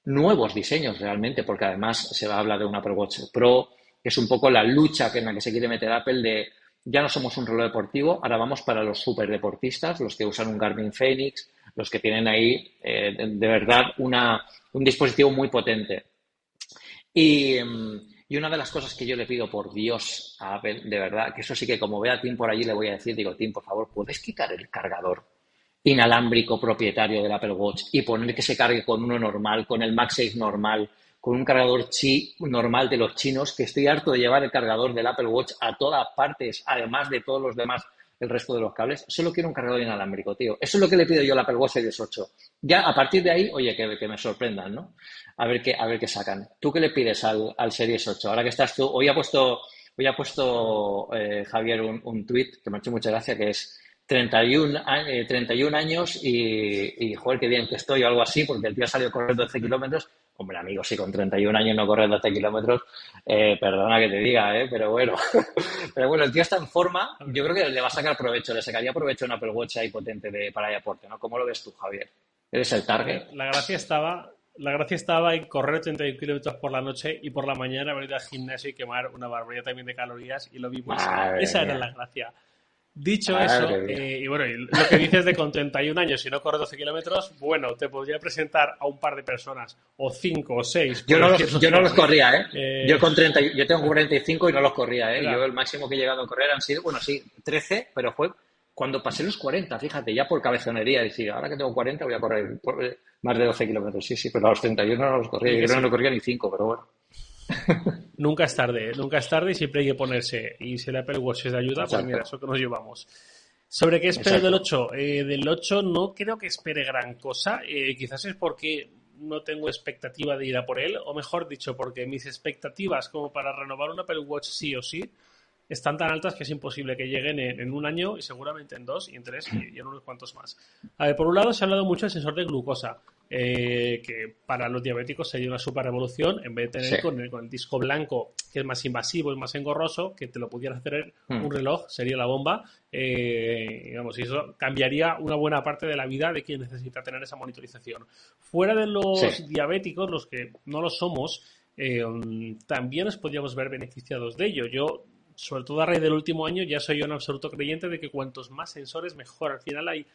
nuevos diseños realmente, porque además se va a hablar de un Apple Watch Pro, que es un poco la lucha en la que se quiere meter Apple de ya no somos un reloj deportivo, ahora vamos para los superdeportistas, los que usan un Garmin Fenix, los que tienen ahí eh, de, verdad una, un dispositivo muy potente. Y, mm, y, una de las cosas que yo le pido por Dios a Apple, de verdad, que eso sí que como vea a Tim por allí le voy a decir, digo, Tim, por favor, ¿puedes quitar el cargador inalámbrico propietario del Apple Watch y poner que se cargue con uno normal, con el MagSafe normal, con un cargador chi normal de los chinos, que estoy harto de llevar el cargador del Apple Watch a todas partes, además de todos los demás el resto de los cables. Solo quiero un cargador inalámbrico, tío. Eso es lo que le pido yo al Apple Watch Series 8. Ya a partir de ahí, oye, que, que me sorprendan, ¿no? A ver qué, a ver qué sacan. ¿Tú qué le pides al, Series 8? Ahora que estás tú, hoy ha puesto, hoy ha puesto eh, Javier un, un tweet que me ha hecho mucha gracia, que es 31, 31 eh, años y, y, joder, qué bien que estoy o algo así, porque el tío ha salido corriendo 12 kilómetros Hombre, amigo, si con 31 años no corres 12 kilómetros, eh, perdona que te diga, ¿eh? pero bueno. pero bueno, el tío está en forma. Yo creo que le va a sacar provecho, le sacaría provecho una Apple Watch ahí potente de, para el aporte, ¿no? ¿Cómo lo ves tú, Javier? ¿Eres el target? La gracia estaba, la gracia estaba en correr 31 kilómetros por la noche y por la mañana venir al gimnasio y quemar una barbaridad también de calorías y lo vimos. Esa era la gracia. Dicho eso, eh, y bueno, lo que dices de con 31 años, y no corres 12 kilómetros, bueno, te podría presentar a un par de personas, o 5 o 6. Yo no, los, yo no los corría, ¿eh? ¿eh? Yo con 30, yo tengo 45 y no los corría, ¿eh? Yo el máximo que he llegado a correr han sido, bueno, sí, 13, pero fue cuando pasé los 40, fíjate, ya por cabezonería, decir, ahora que tengo 40 voy a correr eh, más de 12 kilómetros, sí, sí, pero a los 31 no los corría, yo no, no corría ni 5, pero bueno. Nunca es tarde, nunca es tarde y siempre hay que ponerse. Y si el Apple Watch es de ayuda, pues mira, eso que nos llevamos. ¿Sobre qué espero del 8? Eh, del 8 no creo que espere gran cosa. Eh, quizás es porque no tengo expectativa de ir a por él, o mejor dicho, porque mis expectativas como para renovar un Apple Watch sí o sí están tan altas que es imposible que lleguen en, un año y seguramente en dos y en tres y, en unos cuantos más. A ver, por un lado se ha hablado mucho del sensor de glucosa, eh, que para los diabéticos sería una super revolución en vez de tener con, el, disco blanco, que es más invasivo y más engorroso, que te lo pudiera hacer hmm. un reloj, sería la bomba. Eh, digamos, y eso cambiaría una buena parte de la vida de quien necesita tener esa monitorización. Fuera de los diabéticos, los que no lo somos, eh, también nos podríamos ver beneficiados de ello. Yo sobre todo a raíz del último año, ya soy un absoluto creyente de que cuantos más sensores, mejor. Al final hay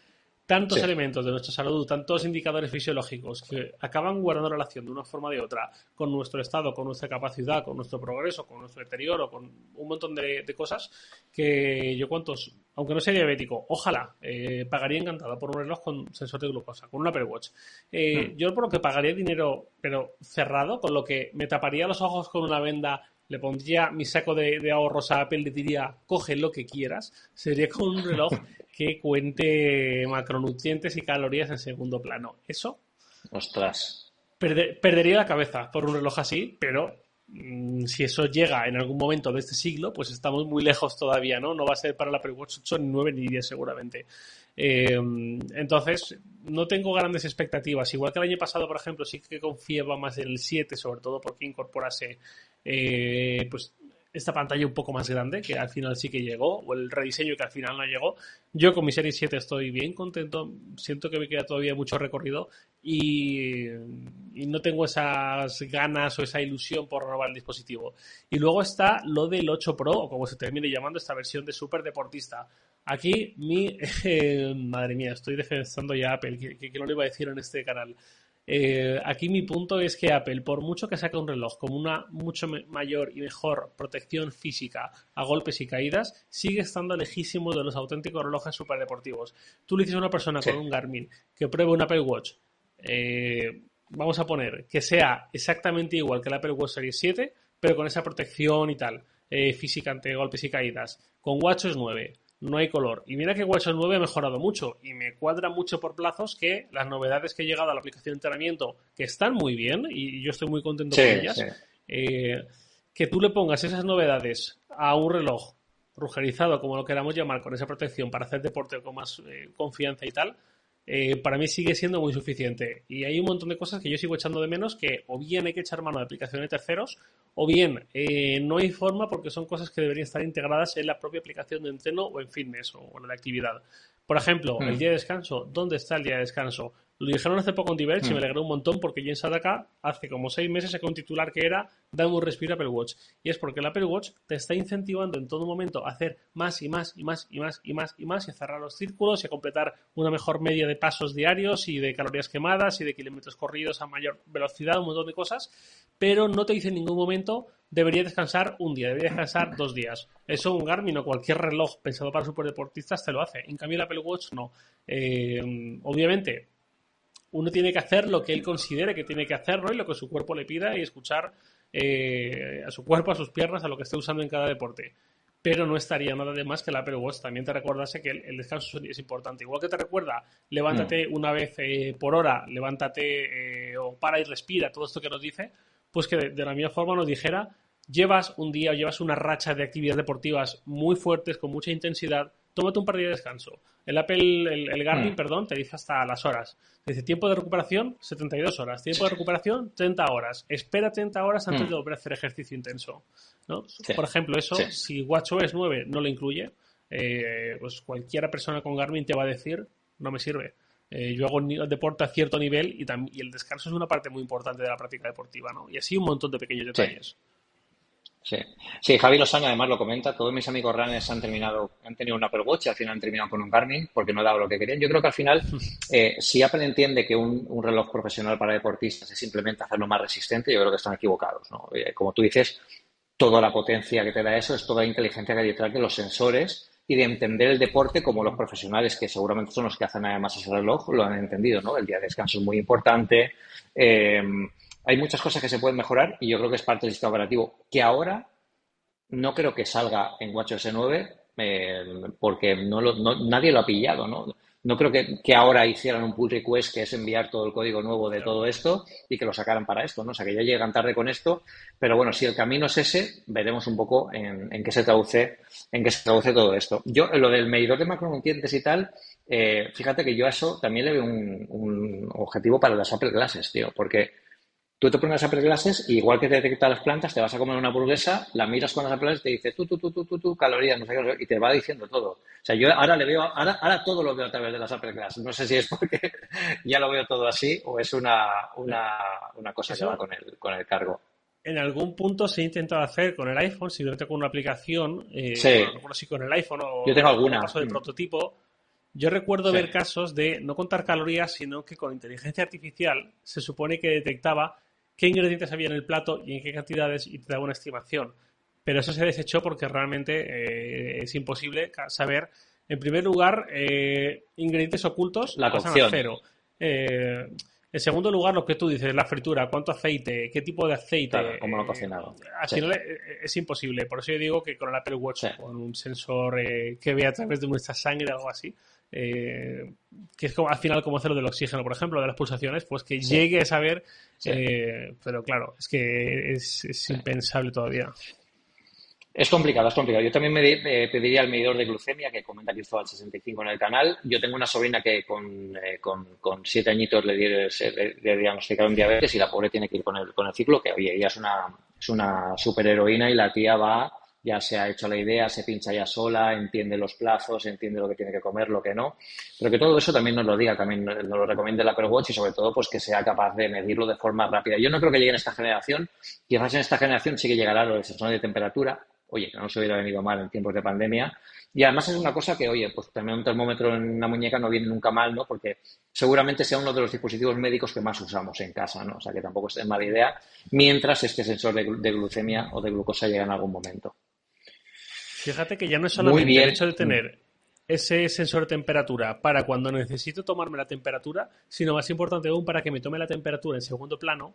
tantos elementos de nuestra salud, tantos indicadores fisiológicos que acaban guardando relación de una forma o de otra con nuestro estado, con nuestra capacidad, con nuestro progreso, con nuestro deterioro, con un montón de, cosas que yo cuantos, aunque no sea diabético, ojalá eh, pagaría encantado por un reloj con sensor de glucosa, con un Apple Watch. Eh, hmm. Yo por lo que pagaría dinero, pero cerrado, con lo que me taparía los ojos con una venda le pondría mi saco de, ahorros a Apple, le diría, coge lo que quieras, sería con un reloj que cuente macronutrientes y calorías en segundo plano. Eso. Ostras. perdería la cabeza por un reloj así, pero mm, si eso llega en algún momento de este siglo, pues estamos muy lejos todavía, ¿no? No va a ser para la Apple Watch 8 ni 9 ni 10 seguramente. Eh, entonces, no tengo grandes expectativas. Igual que el año pasado, por ejemplo, sí que confiaba más en el 7, sobre todo porque incorporase eh, pues esta pantalla un poco más grande, que al final sí que llegó, o el rediseño que al final no llegó. Yo con mi Serie 7 estoy bien contento, siento que me queda todavía mucho recorrido y, no tengo esas ganas o esa ilusión por robar el dispositivo. Y luego está lo del 8 Pro, o como se termine llamando esta versión de super deportista. Aquí mi... madre mía, estoy defendiendo ya Apple, que, que no le iba a decir en este canal. Eh, aquí mi punto es que Apple, por mucho que saque un reloj con una mucho mayor y mejor protección física a golpes y caídas, sigue estando lejísimo de los auténticos relojes superdeportivos. Tú le dices a una persona con un Garmin que pruebe un Apple Watch, eh, vamos a poner que sea exactamente igual que el Apple Watch Series 7, pero con esa protección y tal, eh, física ante golpes y caídas, con WatchOS 9, no hay color. Y mira que WatchOS 9 ha mejorado mucho y me cuadra mucho por plazos que las novedades que he llegado a la aplicación de entrenamiento, que están muy bien y yo estoy muy contento con ellas, eh, que tú le pongas esas novedades a un reloj rugerizado, como lo queramos llamar, con esa protección para hacer deporte con más eh, confianza y tal, eh, para mí sigue siendo muy suficiente. Y hay un montón de cosas que yo sigo echando de menos que o bien hay que echar mano de aplicaciones de terceros o bien eh, no hay forma porque son cosas que deberían estar integradas en la propia aplicación de entreno o en fitness o en la actividad. Por ejemplo, el mm. día de descanso. ¿Dónde está el día de descanso? Lo dijeron hace poco en Diverge y me mm. alegré un montón porque James Sadaka hace como seis meses sacó un titular que era Dame un respiro Apple Watch. Y es porque el Apple Watch te está incentivando en todo momento a hacer más y más y más y más y más y más y a cerrar los círculos y a completar una mejor media de pasos diarios y de calorías quemadas y de kilómetros corridos a mayor velocidad, un montón de cosas. Pero no te dice en ningún momento debería descansar un día, debería descansar dos días. Eso un Garmin o cualquier reloj pensado para superdeportistas te lo hace. En cambio el Apple Watch no. Eh, obviamente uno tiene que hacer lo que él considere que tiene que hacer, Y lo que su cuerpo le pida y escuchar eh, a su cuerpo, a sus piernas, a lo que esté usando en cada deporte. Pero no estaría nada de más que el Apple Watch también te recordase que el, descanso es importante. Igual que te recuerda, levántate mm. una vez eh, por hora, levántate eh, o para y respira, todo esto que nos dice, pues que de, de la misma forma nos dijera, llevas un día o llevas una racha de actividades deportivas muy fuertes, con mucha intensidad, tómate un par de descanso. El Apple, el, Garmin, mm. perdón, te dice hasta las horas. Te dice tiempo de recuperación, 72 horas. Tiempo de recuperación, 30 horas. Espera 30 horas antes mm. de volver a hacer ejercicio intenso. ¿no? Por ejemplo, eso, si WatchOS 9 no lo incluye, eh, pues cualquiera persona con Garmin te va a decir, no me sirve. Eh, yo hago deporte a cierto nivel y, y, el descanso es una parte muy importante de la práctica deportiva, ¿no? Y así un montón de pequeños detalles. Sí. Sí, Javi Lozano además lo comenta. Todos mis amigos runners han terminado, han tenido un Apple Watch al final han terminado con un Garmin porque no daba lo que querían. Yo creo que al final, eh, si Apple entiende que un, reloj profesional para deportistas es simplemente hacerlo más resistente, yo creo que están equivocados. ¿no? Eh, como tú dices, toda la potencia que te da eso es toda la inteligencia que hay detrás de los sensores y de entender el deporte como los profesionales, que seguramente son los que hacen además ese reloj, lo han entendido. ¿no? El día de descanso es muy importante. Eh, hay muchas cosas que se pueden mejorar y yo creo que es parte del sistema operativo, que ahora no creo que salga en WatchOS 9 eh, porque no, nadie lo ha pillado, ¿no? No creo que, ahora hicieran un pull request que es enviar todo el código nuevo de todo esto y que lo sacaran para esto, ¿no? O sea, que ya llegan tarde con esto, pero bueno, si el camino es ese, veremos un poco en, qué se traduce, en qué se traduce todo esto. Yo, lo del medidor de macronutrientes y tal, eh, fíjate que yo a eso también le veo un, un objetivo para las Apple Glasses, tío, porque Tú te pones las Apple Glasses y igual que te detecta las plantas, te vas a comer una hamburguesa, la miras con las Glasses y te dice tú, tú, tú, tú, tú, tú, calorías, no sé qué, y te va diciendo todo. O sea, yo ahora le veo, ahora, ahora todo lo veo a través de las Apple Glasses. No sé si es porque ya lo veo todo así o es una, una, una cosa que va con el, con el cargo. En algún punto se ha intentado hacer con el iPhone, simplemente con una aplicación, eh, sí. no, si con el iPhone o yo tengo alguna. caso de mm. prototipo. Yo recuerdo ver casos de no contar calorías, sino que con inteligencia artificial se supone que detectaba qué ingredientes había en el plato y en qué cantidades y te daba una estimación. Pero eso se desechó porque realmente eh, es imposible saber, en primer lugar, eh, ingredientes ocultos la cocción. a cero. Eh, en segundo lugar, lo que tú dices, la fritura, cuánto aceite, qué tipo de aceite. Claro, cómo lo cocinado. Así es imposible. Por eso yo digo que con el Apple Watch, con un sensor que ve a través de nuestra sangre o algo así, eh, que es como, al final como hacer lo del oxígeno, por ejemplo, de las pulsaciones, pues que llegue a saber, eh, pero claro, es que es, impensable todavía. Es complicado, es complicado. Yo también me, pediría el medidor de glucemia que comenta Cristóbal 65 en el canal. Yo tengo una sobrina que con, eh, con, siete añitos le, le, diagnosticaron diabetes y la pobre tiene que ir con el, con el ciclo, que oye, ella es una, es una superheroína y la tía va ya se ha hecho la idea, se pincha ya sola, entiende los plazos, entiende lo que tiene que comer, lo que no. Pero que todo eso también nos lo diga, también nos lo recomiende la Apple Watch y sobre todo pues que sea capaz de medirlo de forma rápida. Yo no creo que llegue en esta generación, quizás en esta generación sí que llegará lo de sensor de temperatura, oye, que no se hubiera venido mal en tiempos de pandemia. Y además es una cosa que, oye, pues tener un termómetro en una muñeca no viene nunca mal, ¿no? Porque seguramente sea uno de los dispositivos médicos que más usamos en casa, ¿no? O sea que tampoco es mala idea, mientras este sensor de glucemia o de glucosa llega en algún momento. Fíjate que ya no es solamente el hecho de tener ese sensor de temperatura para cuando necesito tomarme la temperatura, sino más importante aún para que me tome la temperatura en segundo plano,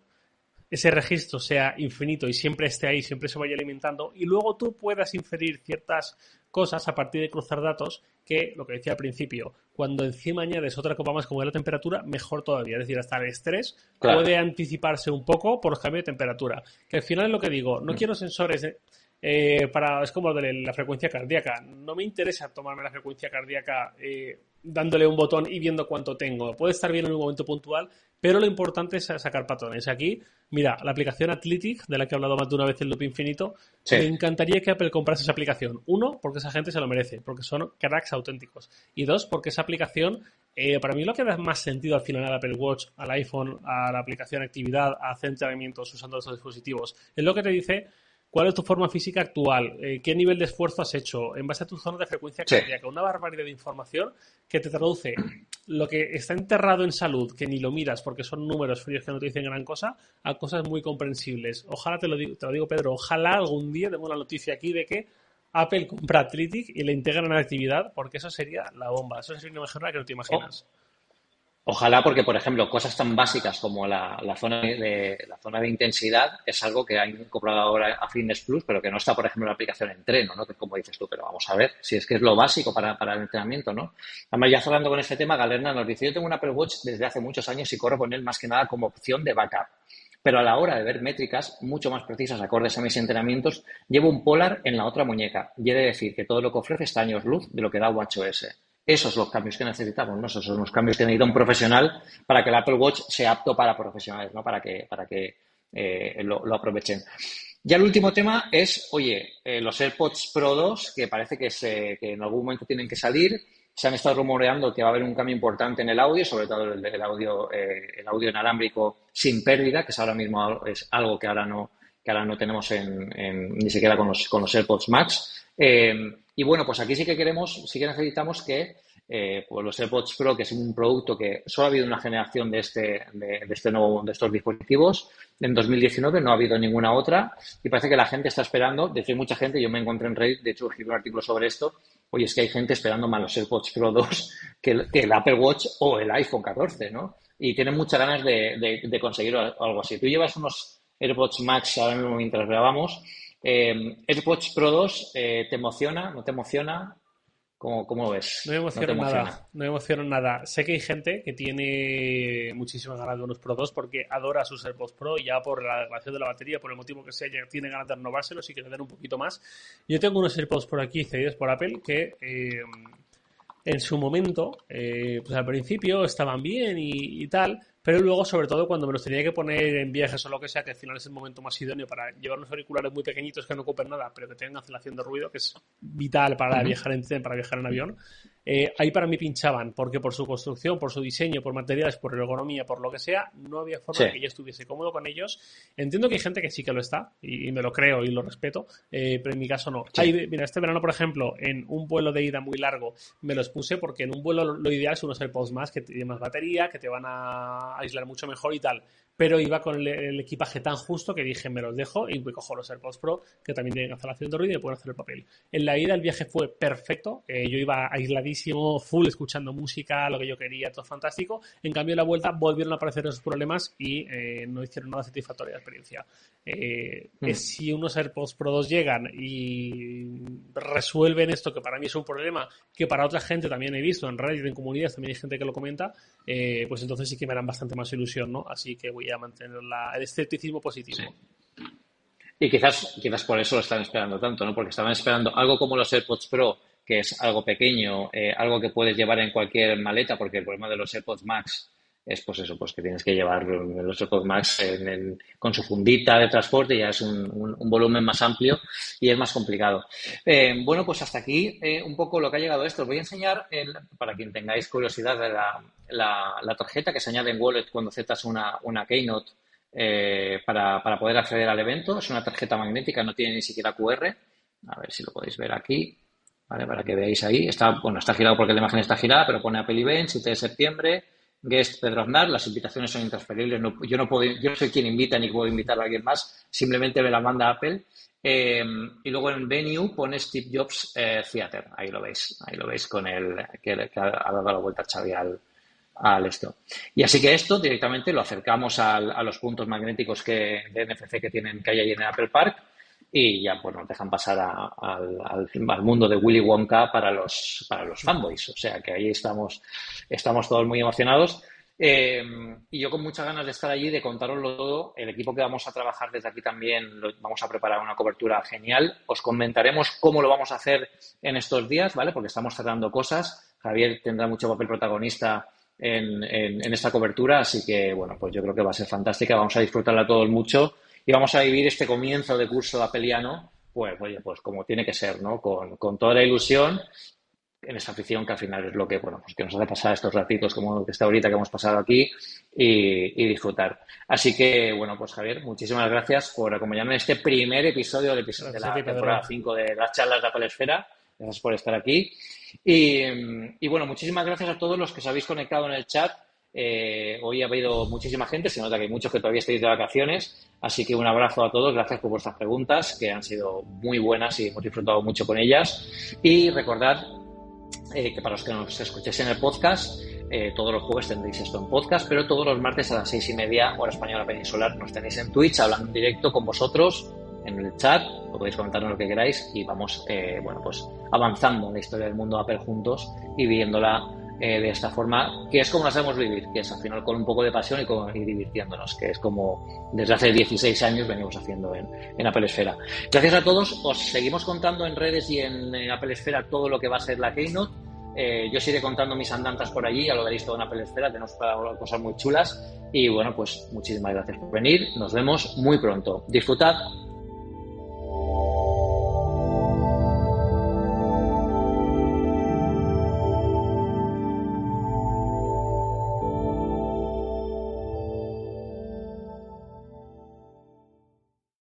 ese registro sea infinito y siempre esté ahí, siempre se vaya alimentando, y luego tú puedas inferir ciertas cosas a partir de cruzar datos que, lo que decía al principio, cuando encima añades otra copa más como es la temperatura, mejor todavía. Es decir, hasta el estrés puede anticiparse un poco por los cambios de temperatura. Que al final es lo que digo, no mm. quiero sensores... De, eh, para, es como de la frecuencia cardíaca. No me interesa tomarme la frecuencia cardíaca eh, dándole un botón y viendo cuánto tengo. Puede estar bien en un momento puntual, pero lo importante es sacar patrones. Aquí, mira, la aplicación Athletic, de la que he hablado más de una vez en Loop Infinito, me encantaría que Apple comprase esa aplicación. Uno, porque esa gente se lo merece, porque son cracks auténticos. Y dos, porque esa aplicación, eh, para mí lo que da más sentido al final al Apple Watch, al iPhone, a la aplicación actividad, a hacer entrenamientos usando estos dispositivos, es lo que te dice cuál es tu forma física actual, eh, qué nivel de esfuerzo has hecho, en base a tu zona de frecuencia cardíaca, una barbaridad de información que te traduce lo que está enterrado en salud, que ni lo miras porque son números fríos que no te dicen gran cosa, a cosas muy comprensibles. Ojalá te lo digo, te lo digo Pedro, ojalá algún día tengo la noticia aquí de que Apple compra Athletic y le integran en la actividad, porque eso sería la bomba, eso sería una mejora que no te imaginas. Ojalá porque, por ejemplo, cosas tan básicas como la, zona, de, intensidad es algo que han incorporado ahora a Fitness Plus, pero que no está, por ejemplo, en la aplicación Entreno, ¿no? Como dices tú, pero vamos a ver si es que es lo básico para, para el entrenamiento, ¿no? Además, ya hablando con este tema, Galerna nos dice, yo tengo un Apple Watch desde hace muchos años y corro con él más que nada como opción de backup. Pero a la hora de ver métricas mucho más precisas, acordes a mis entrenamientos, llevo un Polar en la otra muñeca. Y he de decir que todo lo que ofrece está años luz de lo que da WatchOS. Esos son los cambios que necesitamos. Esos son los cambios que necesita un profesional para que el Apple Watch sea apto para profesionales, ¿no? Para que, para que eh, lo, aprovechen. Ya el último tema es, oye, eh, los AirPods Pro 2, que parece que, en algún momento tienen que salir. Se han estado rumoreando que va a haber un cambio importante en el audio, sobre todo el, audio, eh, el audio inalámbrico sin pérdida, que es ahora mismo es algo que ahora no, que ahora no tenemos en, ni siquiera con los, con los AirPods Max. Y bueno, pues aquí sí que queremos, sí que necesitamos que eh, pues los AirPods Pro, que es un producto que solo ha habido una generación de este, de, este nuevo, de estos dispositivos. En 2019 no ha habido ninguna otra y parece que la gente está esperando. De hecho, hay mucha gente, yo me encontré en Reddit, de hecho, escribí un artículo sobre esto. Oye, es que hay gente esperando más los AirPods Pro 2 que el, Apple Watch o el iPhone 14, ¿no? Y tienen muchas ganas de, de conseguir algo así. Tú llevas unos AirPods Max ahora mismo mientras grabamos eh, AirPods Pro 2, eh, ¿te emociona? ¿No te emociona? ¿Cómo, cómo ves? No me emociona, nada. No me emociona nada. Sé que hay gente que tiene muchísimas ganas de unos Pro 2 porque adora sus AirPods Pro y ya por la relación de la batería, por el motivo que sea, ya tiene ganas de renovárselos y que le den un poquito más. Yo tengo unos AirPods por aquí cedidos por Apple que eh, en su momento, eh, pues al principio estaban bien y, tal, pero luego, sobre todo, cuando me los tenía que poner en viajes o lo que sea, que al final es el momento más idóneo para llevar unos auriculares muy pequeñitos que no ocupen nada, pero que tengan cancelación de ruido, que es vital para viajar en tren, para viajar en avión, eh, ahí para mí pinchaban, porque por su construcción, por su diseño, por materiales, por ergonomía, por lo que sea, no había forma de que yo estuviese cómodo con ellos. Entiendo que hay gente que sí que lo está, y, me lo creo y lo respeto, eh, pero en mi caso no. mira, este verano, por ejemplo, en un vuelo de ida muy largo, me los puse porque en un vuelo lo ideal es unos AirPods más que tienen más batería, que te van a aislar mucho mejor y tal pero iba con el, equipaje tan justo que dije, me los dejo y cojo los AirPods Pro, que también tienen cancelación de ruido y pueden hacer el papel. En la ida el viaje fue perfecto, eh, yo iba aisladísimo, full, escuchando música, lo que yo quería, todo fantástico. En cambio, en la vuelta volvieron a aparecer esos problemas y eh, no hicieron nada satisfactoria la experiencia. Eh, mm. Si unos AirPods Pro 2 llegan y resuelven esto, que para mí es un problema, que para otra gente también he visto en Reddit, en comunidades, también hay gente que lo comenta, pues entonces sí que me harán bastante más ilusión, ¿no? Así que voy a mantener el escepticismo positivo. Y quizás, quizás por eso lo están esperando tanto, ¿no? Porque estaban esperando algo como los AirPods Pro, que es algo pequeño, eh, algo que puedes llevar en cualquier maleta, porque el problema de los AirPods Max es pues eso, pues que tienes que llevar los AirPods Max con su fundita de transporte, ya es un, volumen más amplio y es más complicado. Eh, bueno, pues hasta aquí eh, un poco lo que ha llegado a esto. Os voy a enseñar, para quien tengáis curiosidad, la, tarjeta que se añade en Wallet cuando aceptas una, una Keynote para, para poder acceder al evento. Es una tarjeta magnética, no tiene ni siquiera QR. A ver si lo podéis ver aquí. ¿Vale? Para que veáis ahí. Está, bueno, está girado porque la imagen está girada, pero pone Apple Event, 7 de septiembre, guest Pedro Aznar, las invitaciones son intransferibles, yo no puedo, yo no soy quien invita ni puedo invitar a alguien más, simplemente me la manda Apple. Eh, y luego en venue pone Steve Jobs eh, Theater, ahí lo veis, ahí lo veis con el que, ha, dado la vuelta Xavi al, al esto. Y así que esto directamente lo acercamos a los puntos magnéticos que, de NFC que tienen que hay ahí en el Apple Park y ya pues nos dejan pasar al, al, mundo de Willy Wonka para los, para los fanboys. O sea que ahí estamos, estamos todos muy emocionados. Eh, y yo con muchas ganas de estar allí, de contaroslo todo. El equipo que vamos a trabajar desde aquí también vamos a preparar una cobertura genial. Os comentaremos cómo lo vamos a hacer en estos días, ¿vale? Porque estamos cerrando cosas. Javier tendrá mucho papel protagonista en, en, esta cobertura, así que, bueno, pues yo creo que va a ser fantástica. Vamos a disfrutarla todos mucho y vamos a vivir este comienzo de curso apeliano pues, oye, pues como tiene que ser, ¿no? Con, con toda la ilusión en esa afición que al final es lo que, bueno, pues que nos hace pasar estos ratitos como que está ahorita que hemos pasado aquí y, disfrutar. Así que, bueno, pues Javier, muchísimas gracias por acompañarme en este primer episodio, del episodio de la temporada 5 de las charlas de Apple Esfera. Gracias por estar aquí. Y, y, bueno, muchísimas gracias a todos los que os habéis conectado en el chat. Eh, hoy ha habido muchísima gente, se nota que hay muchos que todavía estáis de vacaciones, así que un abrazo a todos, gracias por vuestras preguntas, que han sido muy buenas y hemos disfrutado mucho con ellas. Y recordad eh, que para los que nos escuchéis en el podcast, eh, todos los jueves tendréis esto en podcast, pero todos los martes a las seis y media, hora española peninsular, nos tenéis en Twitch hablando en directo con vosotros en el chat, podéis comentarnos lo que queráis y vamos, eh, bueno, pues avanzando en la historia del mundo Apple juntos y viviéndola de esta forma, que es como la sabemos vivir, que es al final con un poco de pasión y, con, y divirtiéndonos, que es como desde hace 16 años venimos haciendo en, en, Apple Esfera. Gracias a todos, os seguimos contando en redes y en, en Esfera todo lo que va a ser la Keynote eh, yo os contando mis andanzas por allí, ya lo veréis todo en Apple Esfera, tenemos cosas muy chulas. Y bueno, pues muchísimas gracias por venir. Nos vemos muy pronto. Disfrutad